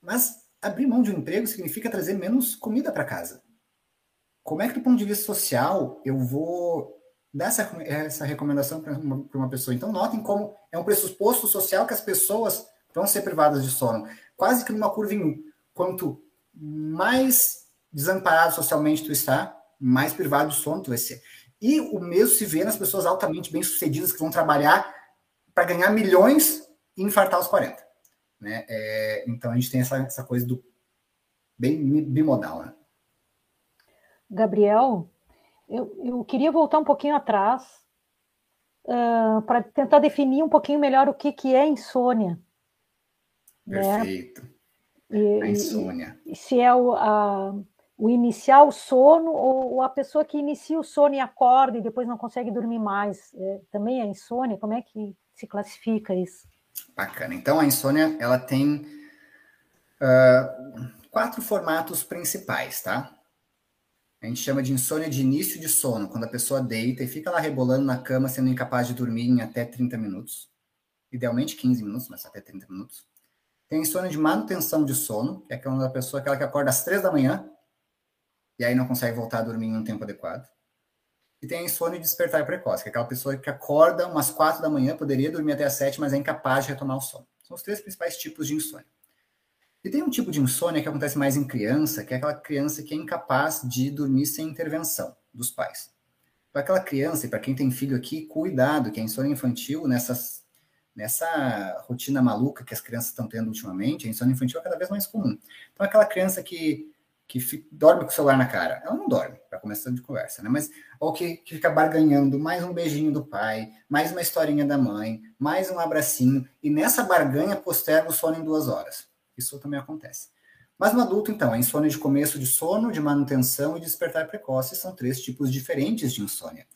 Mas abrir mão de um emprego significa trazer menos comida para casa. Como é que, do ponto de vista social, eu vou dar essa, essa recomendação para uma, uma, pessoa. Então, notem como é um pressuposto social que as pessoas vão ser privadas de sono. Quase que numa curva em U. Quanto mais desamparado socialmente tu está, mais privado do sono tu vai ser. E o mesmo se vê nas pessoas altamente bem-sucedidas que vão trabalhar para ganhar milhões e infartar os 40. Né? É, então, a gente tem essa, essa coisa do bem bimodal. Né?
Gabriel, eu, eu queria voltar um pouquinho atrás uh, para tentar definir um pouquinho melhor o que, que é insônia.
Né? Perfeito. Né? E, a insônia.
E, se é o, a, o iniciar o sono ou, ou, a pessoa que inicia o sono e acorda e depois não consegue dormir mais. É, também é insônia? Como é que se classifica isso?
Bacana. Então, a insônia ela tem uh, quatro formatos principais, tá? A gente chama de insônia de início de sono, quando a pessoa deita e fica lá rebolando na cama, sendo incapaz de dormir em até 30 minutos. Idealmente 15 minutos, mas até 30 minutos. Tem insônia de manutenção de sono, que é aquela pessoa aquela que acorda às 3 da manhã e aí não consegue voltar a dormir em um tempo adequado. E tem a insônia de despertar precoce, que é aquela pessoa que acorda umas 4 da manhã, poderia dormir até às 7, mas é incapaz de retomar o sono. São os três principais tipos de insônia. E tem um tipo de insônia que acontece mais em criança, que é aquela criança que é incapaz de dormir sem intervenção dos pais. Para aquela criança, e para quem tem filho aqui, cuidado, que a insônia infantil, nessas, nessa rotina maluca que as crianças estão tendo ultimamente, a insônia infantil é cada vez mais comum. Então, aquela criança que, que fica, dorme com o celular na cara, ela não dorme, para começar de conversa, né? Mas, ou que, que fica barganhando mais um beijinho do pai, mais uma historinha da mãe, mais um abracinho, e nessa barganha posterga o sono em duas horas. Isso também acontece. Mas no adulto, então, a insônia de começo de sono, de manutenção e despertar precoce são três tipos diferentes de insônia.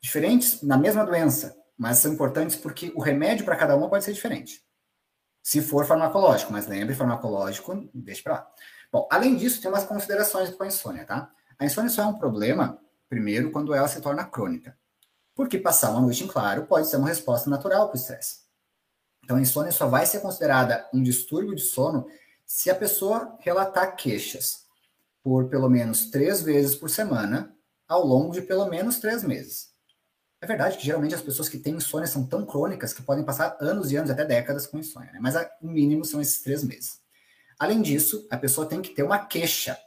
Diferentes na mesma doença, mas são importantes porque o remédio para cada uma pode ser diferente. Se for farmacológico, mas lembre, farmacológico, deixe para lá. Bom, além disso, tem umas considerações com a insônia, tá? A insônia só é um problema, primeiro, quando ela se torna crônica. Porque passar uma noite em claro pode ser uma resposta natural para o estresse. Então, a insônia só vai ser considerada um distúrbio de sono se a pessoa relatar queixas por pelo menos três vezes por semana ao longo de pelo menos três meses. É verdade que geralmente as pessoas que têm insônia são tão crônicas que podem passar anos e anos, até décadas com insônia, né? mas o mínimo são esses três meses. Além disso, a pessoa tem que ter uma queixa.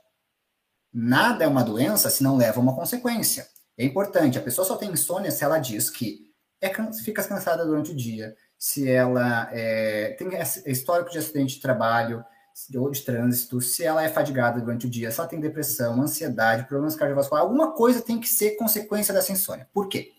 Nada é uma doença se não leva a uma consequência. É importante, a pessoa só tem insônia se ela diz que é, fica cansada durante o dia, se ela é, tem histórico de acidente de trabalho, ou de trânsito, se ela é fadigada durante o dia, se ela tem depressão, ansiedade, problemas cardiovasculares, alguma coisa tem que ser consequência dessa insônia. Por quê?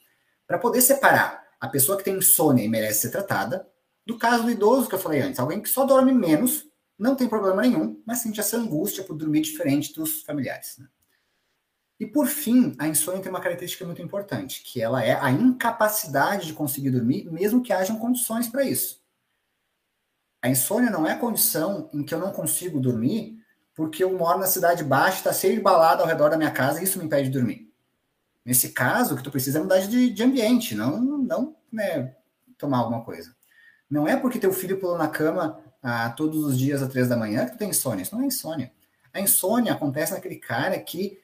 Para poder separar a pessoa que tem insônia e merece ser tratada, do caso do idoso que eu falei antes, alguém que só dorme menos, não tem problema nenhum, mas sente essa angústia por dormir diferente dos familiares. Né? E por fim, a insônia tem uma característica muito importante, que ela é a incapacidade de conseguir dormir, mesmo que hajam condições para isso. A insônia não é a condição em que eu não consigo dormir porque eu moro na cidade baixa, está cheio de balada ao redor da minha casa e isso me impede de dormir. Nesse caso, o que tu precisa é mudar de, de ambiente, não, não né, tomar alguma coisa. Não é porque teu filho pulou na cama ah, todos os dias às três da manhã que tu tem insônia. Isso não é insônia. A insônia acontece naquele cara que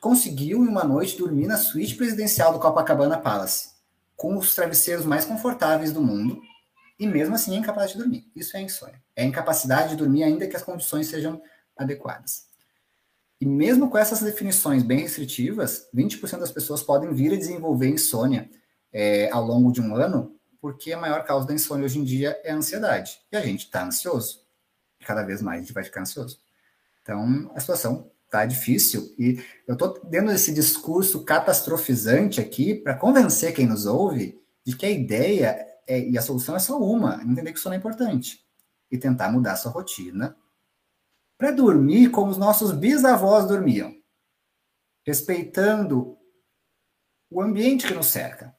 conseguiu em uma noite dormir na suíte presidencial do Copacabana Palace, com os travesseiros mais confortáveis do mundo, e mesmo assim é incapaz de dormir. Isso é insônia. É incapacidade de dormir ainda que as condições sejam adequadas. E mesmo com essas definições bem restritivas, 20% das pessoas podem vir a desenvolver insônia é, ao longo de um ano, porque a maior causa da insônia hoje em dia é a ansiedade. E a gente está ansioso. E cada vez mais a gente vai ficar ansioso. Então, a situação tá difícil. E eu estou dando esse discurso catastrofizante aqui para convencer quem nos ouve de que a ideia é, e a solução é só uma, entender que sono é importante. E tentar mudar sua rotina para dormir como os nossos bisavós dormiam, respeitando o ambiente que nos cerca.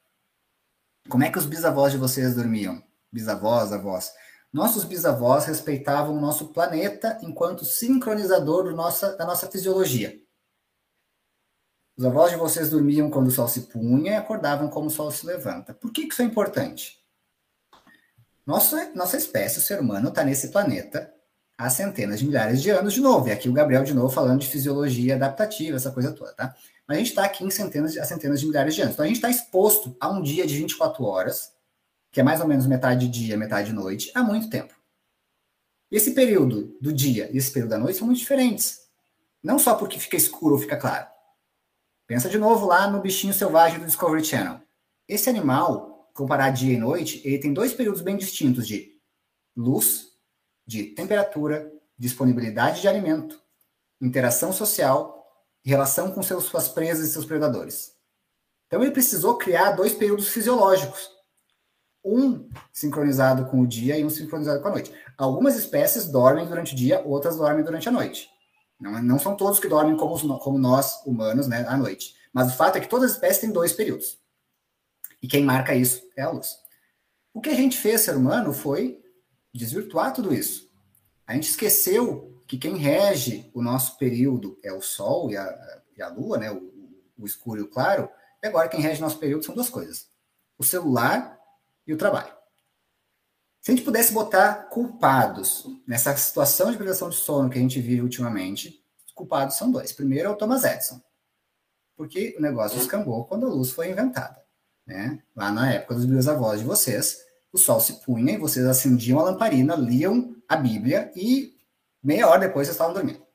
Como é que os bisavós de vocês dormiam? Bisavós, avós. Nossos bisavós respeitavam o nosso planeta enquanto sincronizador do nossa, da nossa fisiologia. Os avós de vocês dormiam quando o sol se punha e acordavam como o sol se levanta. Por que, que isso é importante? Nossa, nossa espécie, o ser humano, está nesse planeta há centenas de milhares de anos de novo. E aqui o Gabriel de novo falando de fisiologia adaptativa, essa coisa toda, tá? Mas a gente está aqui em centenas, há centenas de milhares de anos. Então a gente está exposto a um dia de 24 horas, que é mais ou menos metade dia, metade noite, há muito tempo. Esse período do dia e esse período da noite são muito diferentes. Não só porque fica escuro ou fica claro. Pensa de novo lá no bichinho selvagem do Discovery Channel. Esse animal, comparar dia e noite, ele tem dois períodos bem distintos de luz de temperatura, disponibilidade de alimento, interação social, relação com seus, suas presas e seus predadores. Então ele precisou criar dois períodos fisiológicos. Um sincronizado com o dia e um sincronizado com a noite. Algumas espécies dormem durante o dia, outras dormem durante a noite. Não, não são todos que dormem como, como nós, humanos, né, à noite. Mas o fato é que todas as espécies têm dois períodos. E quem marca isso é a luz. O que a gente fez, ser humano, foi desvirtuar tudo isso. A gente esqueceu que quem rege o nosso período é o Sol e a, e a Lua, né? O, o, escuro e o claro. E agora quem rege nosso período são duas coisas: o celular e o trabalho. Se a gente pudesse botar culpados nessa situação de privação de sono que a gente vive ultimamente, os culpados são dois. Primeiro é o Thomas Edison, porque o negócio descambou quando a luz foi inventada. Né? Lá na época dos meus avós de vocês, o sol se punha e vocês acendiam a lamparina, liam a Bíblia e meia hora depois vocês estavam dormindo.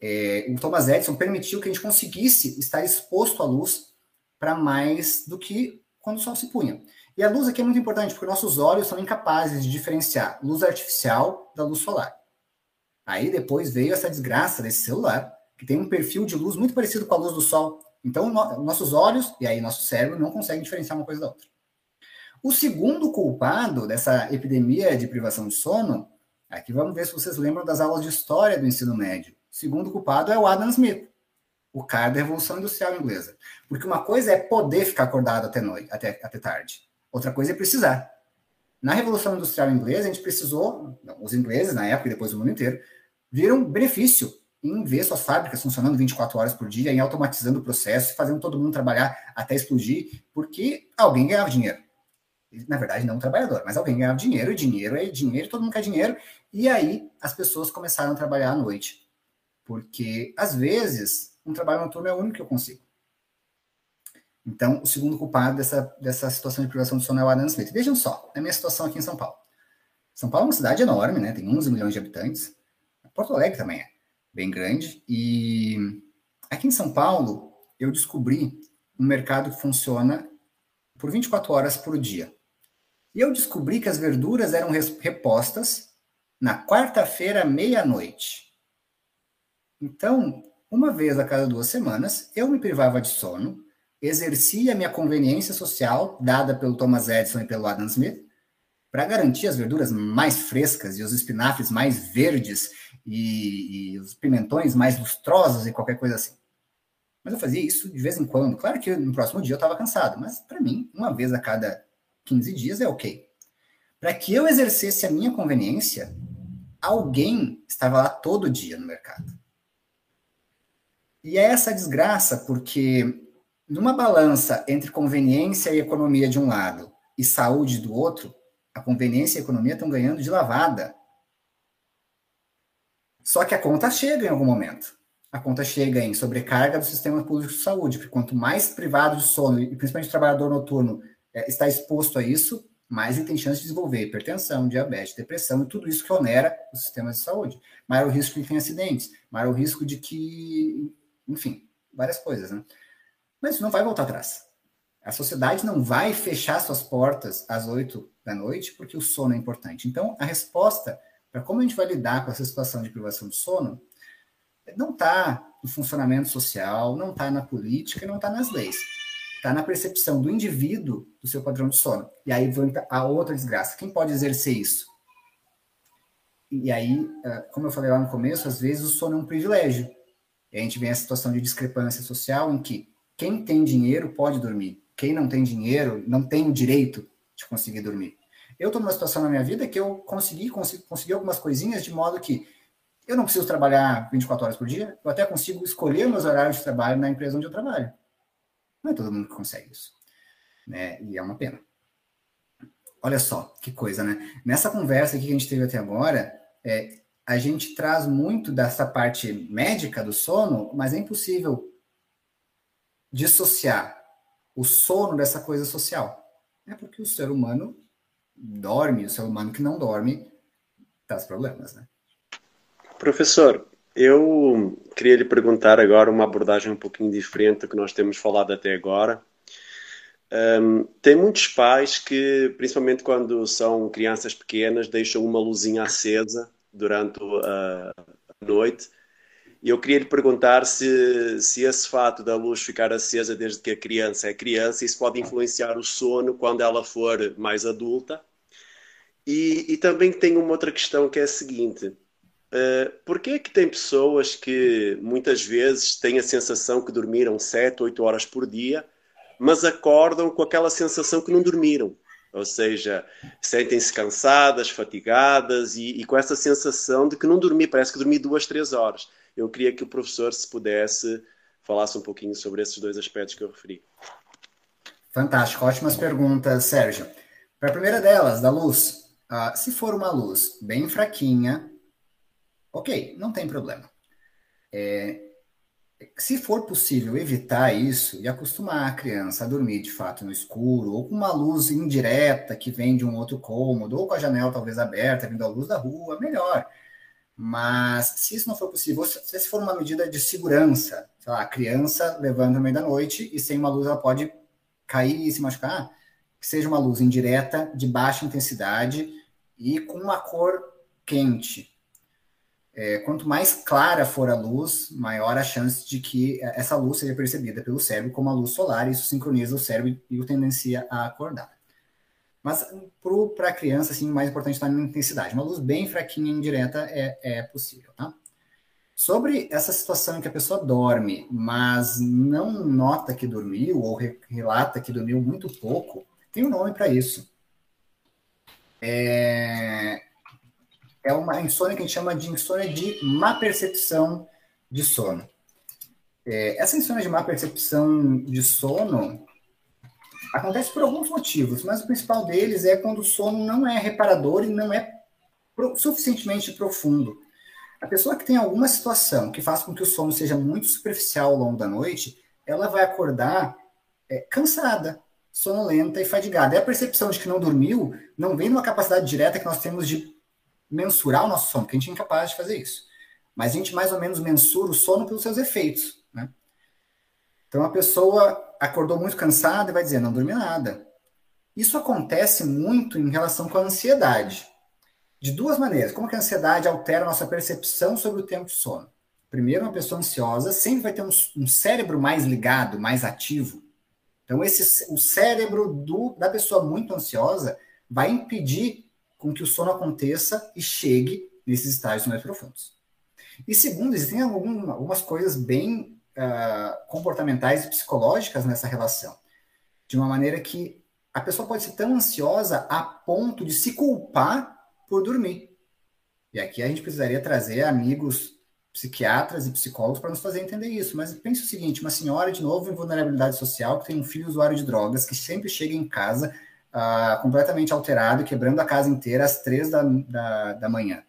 É, o Thomas Edison permitiu que a gente conseguisse estar exposto à luz para mais do que quando o sol se punha. E a luz aqui é muito importante, porque nossos olhos são incapazes de diferenciar luz artificial da luz solar. Aí depois veio essa desgraça desse celular, que tem um perfil de luz muito parecido com a luz do sol. Então, no, nossos olhos e aí nosso cérebro não conseguem diferenciar uma coisa da outra. O segundo culpado dessa epidemia de privação de sono, aqui vamos ver se vocês lembram das aulas de história do ensino médio. O segundo culpado é o Adam Smith, o cara da Revolução Industrial Inglesa. Porque uma coisa é poder ficar acordado até noite, até, até tarde. Outra coisa é precisar. Na Revolução Industrial Inglesa, a gente precisou, os ingleses na época e depois o mundo inteiro, viram benefício em ver suas fábricas funcionando 24 horas por dia, em automatizando o processo, fazendo todo mundo trabalhar até explodir, porque alguém ganhava dinheiro na verdade, não um trabalhador, mas alguém ganhava dinheiro, e dinheiro é dinheiro, todo mundo quer dinheiro, e aí as pessoas começaram a trabalhar à noite. Porque, às vezes, um trabalho noturno é o único que eu consigo. Então, o segundo culpado dessa, dessa situação de privação de sono é o Adam Smith. Vejam só, a minha situação aqui em São Paulo. São Paulo é uma cidade enorme, né? Tem 11 milhões de habitantes. Porto Alegre também é bem grande. E aqui em São Paulo, eu descobri um mercado que funciona por 24 horas por dia. E eu descobri que as verduras eram repostas na quarta-feira, meia-noite. Então, uma vez a cada duas semanas, eu me privava de sono, exercia minha conveniência social, dada pelo Thomas Edison e pelo Adam Smith, para garantir as verduras mais frescas e os espinafres mais verdes e, e, os pimentões mais lustrosos e qualquer coisa assim. Mas eu fazia isso de vez em quando. Claro que no próximo dia eu estava cansado, mas para mim, uma vez a cada 15 dias é ok. Para que eu exercesse a minha conveniência, alguém estava lá todo dia no mercado. E é essa desgraça, porque numa balança entre conveniência e economia de um lado e saúde do outro, a conveniência e a economia estão ganhando de lavada. Só que a conta chega em algum momento. A conta chega em sobrecarga do sistema público de saúde, porque quanto mais privado de sono, e principalmente o trabalhador noturno, é, está exposto a isso, mais ele tem chance de desenvolver hipertensão, diabetes, depressão e tudo isso que onera o sistema de saúde. Maior o risco de que tenha acidentes, maior o risco de que, enfim, várias coisas, né? Mas isso não vai voltar atrás. A sociedade não vai fechar suas portas às oito da noite porque o sono é importante. Então, a resposta para como a gente vai lidar com essa situação de privação de sono não está no funcionamento social, não está na política, não está nas leis está na percepção do indivíduo do seu padrão de sono. E aí vem a outra desgraça. Quem pode exercer isso? E aí, ah, como eu falei lá no começo, às vezes o sono é um privilégio. E a gente vem a situação de discrepância social em que quem tem dinheiro pode dormir. Quem não tem dinheiro não tem o direito de conseguir dormir. Eu estou numa situação na minha vida que eu consegui, consegui, consegui algumas coisinhas de modo que eu não preciso trabalhar 24 horas por dia, eu até consigo escolher meus horários de trabalho na empresa onde eu trabalho. Não é todo mundo que consegue isso. Né? E é uma pena. Olha só, que coisa, né? Nessa conversa aqui que a gente teve até agora, é, a gente traz muito dessa parte médica do sono, mas é impossível dissociar o sono dessa coisa social. É porque o ser humano dorme, o ser humano que não dorme traz problemas, né?
Professor, eu queria lhe perguntar agora uma abordagem um pouquinho diferente do que nós temos falado até agora. Um, tem muitos pais que, principalmente quando são crianças pequenas, deixam uma luzinha acesa durante a noite. E eu queria lhe perguntar se, se esse fato da luz ficar acesa desde que a criança é criança, isso pode influenciar o sono quando ela for mais adulta. E, e também tem uma outra questão que é a seguinte: Uh, Por que é que tem pessoas que muitas vezes têm a sensação que dormiram 7, 8 horas por dia, mas acordam com aquela sensação que não dormiram? Ou seja, sentem-se cansadas, fatigadas e, e, com essa sensação de que não dormi, parece que dormi duas, três horas. Eu queria que o professor, se pudesse, falasse um pouquinho sobre esses dois aspectos que eu referi.
Fantástico, ótimas perguntas, Sérgio. Para a primeira delas, da luz. Uh, se for uma luz bem fraquinha, Ok, não tem problema. É, se for possível evitar isso e acostumar a criança a dormir de fato no escuro, ou com uma luz indireta que vem de um outro cômodo, ou com a janela talvez aberta, vindo a luz da rua, melhor. Mas se isso não for possível, se for uma medida de segurança, sei lá, a criança levanta no meio da noite e sem uma luz ela pode cair e se machucar, que seja uma luz indireta, de baixa intensidade e com uma cor quente, é, quanto mais clara for a luz, maior a chance de que essa luz seja percebida pelo cérebro como a luz solar, e isso sincroniza o cérebro e o tendencia a acordar. Mas para a criança, assim, o mais importante está na intensidade. Uma luz bem fraquinha, indireta, é, é possível, tá? Sobre essa situação em que a pessoa dorme, mas não nota que dormiu, ou relata que dormiu muito pouco, tem um nome para isso. É, é uma insônia que a gente chama de insônia de má percepção de sono. É, essa insônia de má percepção de sono acontece por alguns motivos, mas o principal deles é quando o sono não é reparador e não é suficientemente profundo. A pessoa que tem alguma situação que faz com que o sono seja muito superficial ao longo da noite, ela vai acordar é, cansada, sonolenta e fadigada. E a percepção de que não dormiu não vem numa capacidade direta que nós temos de mensurar o nosso sono, porque a gente é incapaz de fazer isso. Mas a gente mais ou menos mensura o sono pelos seus efeitos. Né? Então a pessoa acordou muito cansada e vai dizer, não dormi nada. Isso acontece muito em relação com a ansiedade. de duas maneiras. Como que a ansiedade altera a nossa percepção sobre o tempo de sono? Primeiro, uma pessoa ansiosa sempre vai ter um, um cérebro mais ligado, mais ativo. Então, esse, o cérebro do, da pessoa muito ansiosa vai impedir com que o sono aconteça e chegue nesses estágios mais profundos. E segundo, existem algum, algumas coisas bem uh, comportamentais e psicológicas nessa relação. De uma maneira que a pessoa pode ser tão ansiosa a ponto de se culpar por dormir. E aqui a gente precisaria trazer amigos psiquiatras e psicólogos para nos fazer entender isso. Mas pense o seguinte: uma senhora, de novo, em vulnerabilidade social, que tem um filho usuário de drogas, que sempre chega em casa uh, completamente alterado, quebrando a casa inteira às três da, da, da manhã.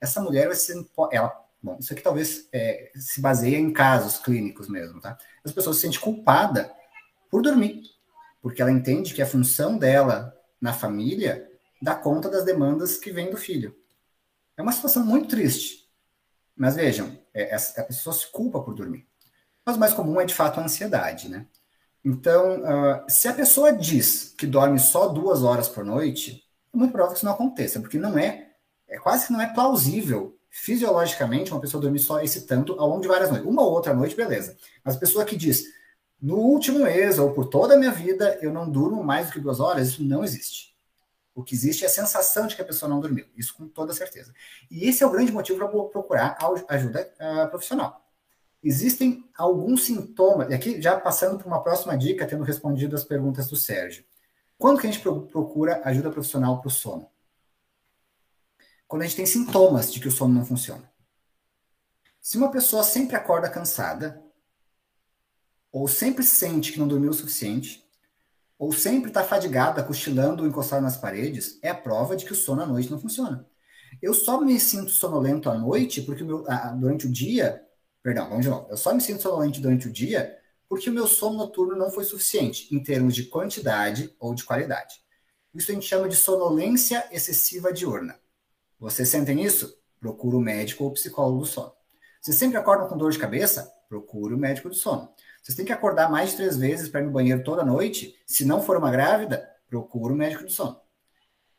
Essa mulher vai ser. Ela, bom, isso aqui talvez é, se baseia em casos clínicos mesmo, tá? As pessoas se sentem culpada por dormir, porque ela entende que a função dela na família dá conta das demandas que vêm do filho. É uma situação muito triste. Mas vejam, é, a pessoa se culpa por dormir. Mas o mais comum é, de fato, a ansiedade, né? Então, uh, se a pessoa diz que dorme só duas horas por noite, é muito provável que isso não aconteça, porque não é, é quase que não é plausível fisiologicamente uma pessoa dormir só esse tanto ao longo de várias noites. Uma ou outra noite, beleza. Mas a pessoa que diz, no último mês ou por toda a minha vida, eu não durmo mais do que duas horas, isso não existe. O que existe é a sensação de que a pessoa não dormiu, isso com toda certeza. E esse é o grande motivo para procurar ajuda uh, profissional. Existem alguns sintomas, e aqui já passando para uma próxima dica, tendo respondido as perguntas do Sérgio. Quando que a gente procura ajuda profissional para o sono? Quando a gente tem sintomas de que o sono não funciona. Se uma pessoa sempre acorda cansada, ou sempre sente que não dormiu o suficiente, ou sempre está fadigada, cochilando ou encostado nas paredes, é a prova de que o sono à noite não funciona. Eu só me sinto sonolento à noite porque meu, ah, durante o dia, perdão, vamos de novo. Eu só me sinto sonolento durante o dia porque o meu sono noturno não foi suficiente em termos de quantidade ou de qualidade. Isso a gente chama de sonolência excessiva diurna. Vocês sentem isso? Procura o médico ou o psicólogo do sono. Vocês sempre acordam com dor de cabeça? Procure o médico do sono. Vocês têm que acordar mais de três vezes para ir no banheiro toda noite. Se não for uma grávida, procura o médico do sono.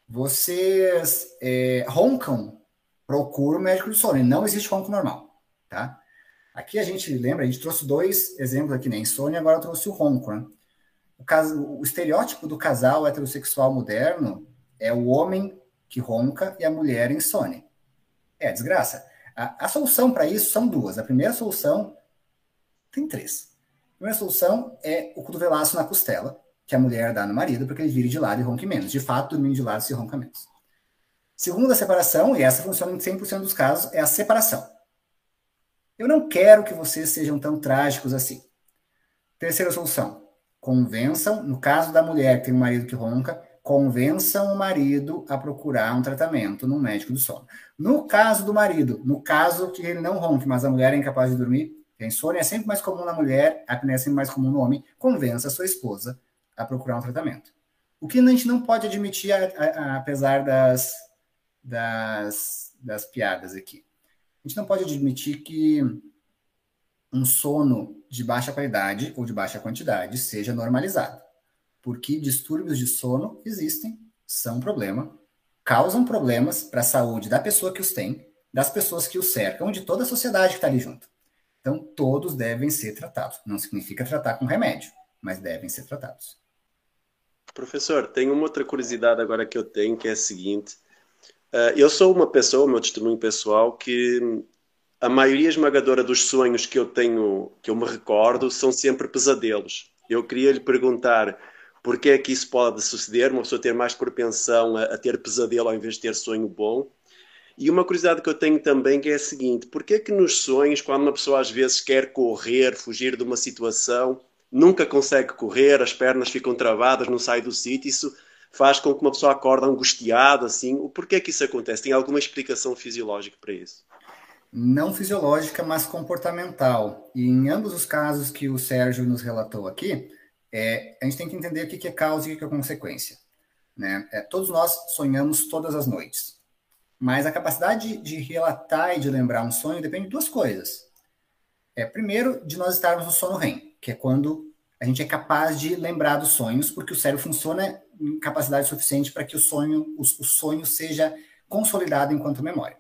Vocês é, roncam, procura o médico do sono. E não existe ronco normal, tá? Aqui a gente lembra, a gente trouxe dois exemplos aqui, né? Insônia, agora trouxe o ronco, né? O, caso, o estereótipo do casal heterossexual moderno é o homem que ronca e a mulher insone. É desgraça. A, a solução para isso são duas. A primeira solução tem três. A primeira solução é o cotovelaço na costela, que a mulher dá no marido para que ele vire de lado e ronque menos. De fato, dormindo de lado se ronca menos. Segunda separação, e essa funciona em 100% dos casos, é a separação. Eu não quero que vocês sejam tão trágicos assim. Terceira solução, convençam, no caso da mulher que tem um marido que ronca, convençam o marido a procurar um tratamento no médico do sono. No caso do marido, no caso que ele não ronque, mas a mulher é incapaz de dormir, a insônia é sempre mais comum na mulher, a apneia é sempre mais comum no homem. Convença a sua esposa a procurar um tratamento. O que a gente não pode admitir, a, a, a, apesar das, das, das piadas aqui. A gente não pode admitir que um sono de baixa qualidade ou de baixa quantidade seja normalizado. Porque distúrbios de sono existem, são um problema, causam problemas para a saúde da pessoa que os tem, das pessoas que os cercam, de toda a sociedade que está ali junto. Então, todos devem ser tratados. Não significa tratar com remédio, mas devem ser tratados.
Professor, tem uma outra curiosidade agora que eu tenho, que é a seguinte. Uh, eu sou uma pessoa, meu testemunho pessoal, que a maioria esmagadora dos sonhos que eu tenho, que eu me recordo, são sempre pesadelos. Eu queria lhe perguntar por que é que isso pode suceder, uma pessoa ter mais propensão a, a ter pesadelo ao invés de ter sonho bom, e uma curiosidade que eu tenho também que é a seguinte: porquê é que nos sonhos, quando uma pessoa às vezes quer correr, fugir de uma situação, nunca consegue correr, as pernas ficam travadas, não sai do sítio, isso faz com que uma pessoa acorde angustiada, assim. O porquê é que isso acontece? Tem alguma explicação fisiológica para isso?
Não fisiológica, mas comportamental. E em ambos os casos que o Sérgio nos relatou aqui, é, a gente tem que entender o que é causa e o que é consequência. Né? É, todos nós sonhamos todas as noites. Mas a capacidade de relatar e de lembrar um sonho depende de duas coisas. É, primeiro, de nós estarmos no sono REM, que é quando a gente é capaz de lembrar dos sonhos, porque o cérebro funciona em capacidade suficiente para que o sonho, o, o sonho seja consolidado enquanto memória.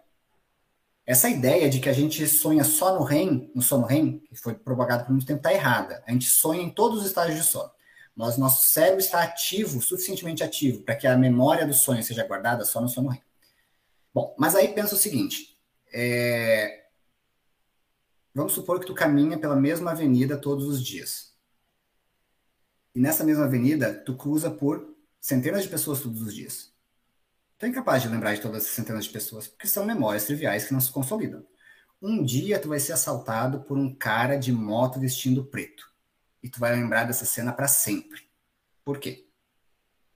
Essa ideia de que a gente sonha só no REM, no sono REM, que foi propagada por muito tempo, está errada. A gente sonha em todos os estágios de sono. Mas nosso cérebro está ativo, suficientemente ativo, para que a memória do sonho seja guardada só no sono REM. Bom, mas aí pensa o seguinte: é... vamos supor que tu caminha pela mesma avenida todos os dias. E nessa mesma avenida, tu cruza por centenas de pessoas todos os dias. Tu é incapaz de lembrar de todas essas centenas de pessoas, porque são memórias triviais que não se consolidam. Um dia tu vai ser assaltado por um cara de moto vestindo preto. E tu vai lembrar dessa cena para sempre. Por quê?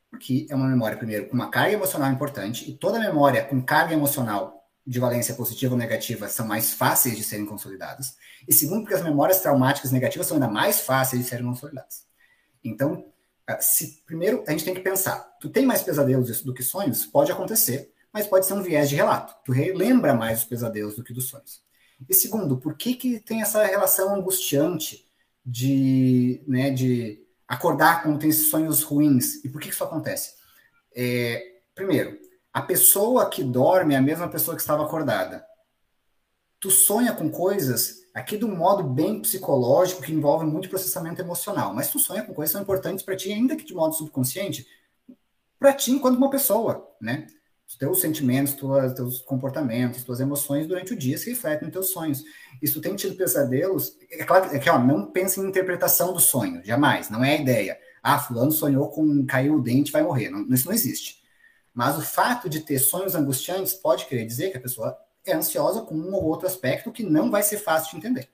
Porque é uma memória, primeiro, com uma carga emocional importante, e toda memória com carga emocional de valência positiva ou negativa são mais fáceis de serem consolidadas. E segundo, porque as memórias traumáticas negativas são ainda mais fáceis de serem consolidadas. Então, se primeiro a gente tem que pensar, tu tem mais pesadelos do que sonhos? Pode acontecer, mas pode ser um viés de relato. Tu lembra mais os pesadelos do que dos sonhos. E segundo, por que que tem essa relação angustiante de, né, de acordar quando tem sonhos ruins? E por que, que isso acontece? É, primeiro, a pessoa que dorme é a mesma pessoa que estava acordada. Tu sonha com coisas aqui do modo bem psicológico, que envolve muito processamento emocional. Mas tu sonha com coisas que são importantes para ti, ainda que de modo subconsciente, para ti enquanto uma pessoa, né? Os teus sentimentos, tuas, teus comportamentos, tuas emoções durante o dia se refletem nos teus sonhos. E se tu tem tido pesadelos, é claro que ó, não pense em interpretação do sonho, jamais, não é a ideia. Ah, fulano sonhou com caiu o dente, vai morrer. Não, isso não existe. Mas o fato de ter sonhos angustiantes pode querer dizer que a pessoa é ansiosa com um ou outro aspecto que não vai ser fácil de entender.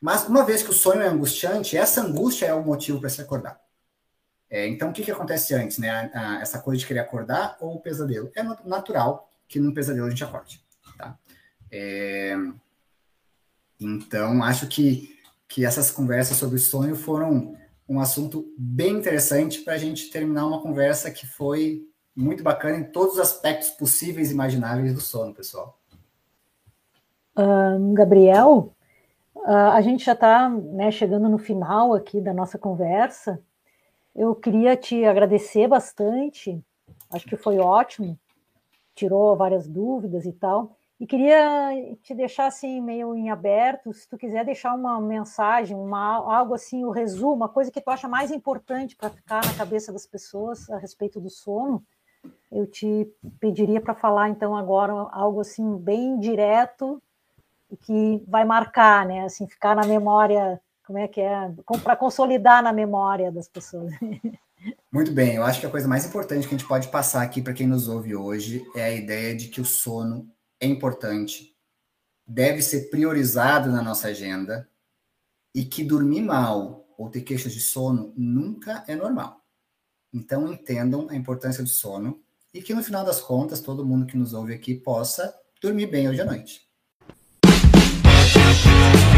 Mas uma vez que o sonho é angustiante, essa angústia é o motivo para se acordar. É, então, o que, que acontece antes? Né? A, a, essa coisa de querer acordar ou o pesadelo? É natural que no pesadelo a gente acorde. Tá? É, então, acho que, que essas conversas sobre sonho foram um assunto bem interessante para a gente terminar uma conversa que foi muito bacana em todos os aspectos possíveis e imagináveis do sono, pessoal.
Gabriel, uh, a gente já está né, chegando no final aqui da nossa conversa. Eu queria te agradecer bastante, acho que foi ótimo, tirou várias dúvidas e tal. E queria te deixar assim meio em aberto, se tu quiser deixar uma mensagem, uma, algo assim, o um resumo, uma coisa que tu acha mais importante para ficar na cabeça das pessoas a respeito do sono, eu te pediria para falar então agora algo assim bem direto que vai marcar, né? Assim, ficar na memória, como é que é? Para consolidar na memória das pessoas.
Muito bem, eu acho que a coisa mais importante que a gente pode passar aqui para quem nos ouve hoje é a ideia de que o sono é importante, deve ser priorizado na nossa agenda e que dormir mal ou ter queixas de sono nunca é normal. Então entendam a importância do sono e que no final das contas todo mundo que nos ouve aqui possa dormir bem hoje à noite. Thank you.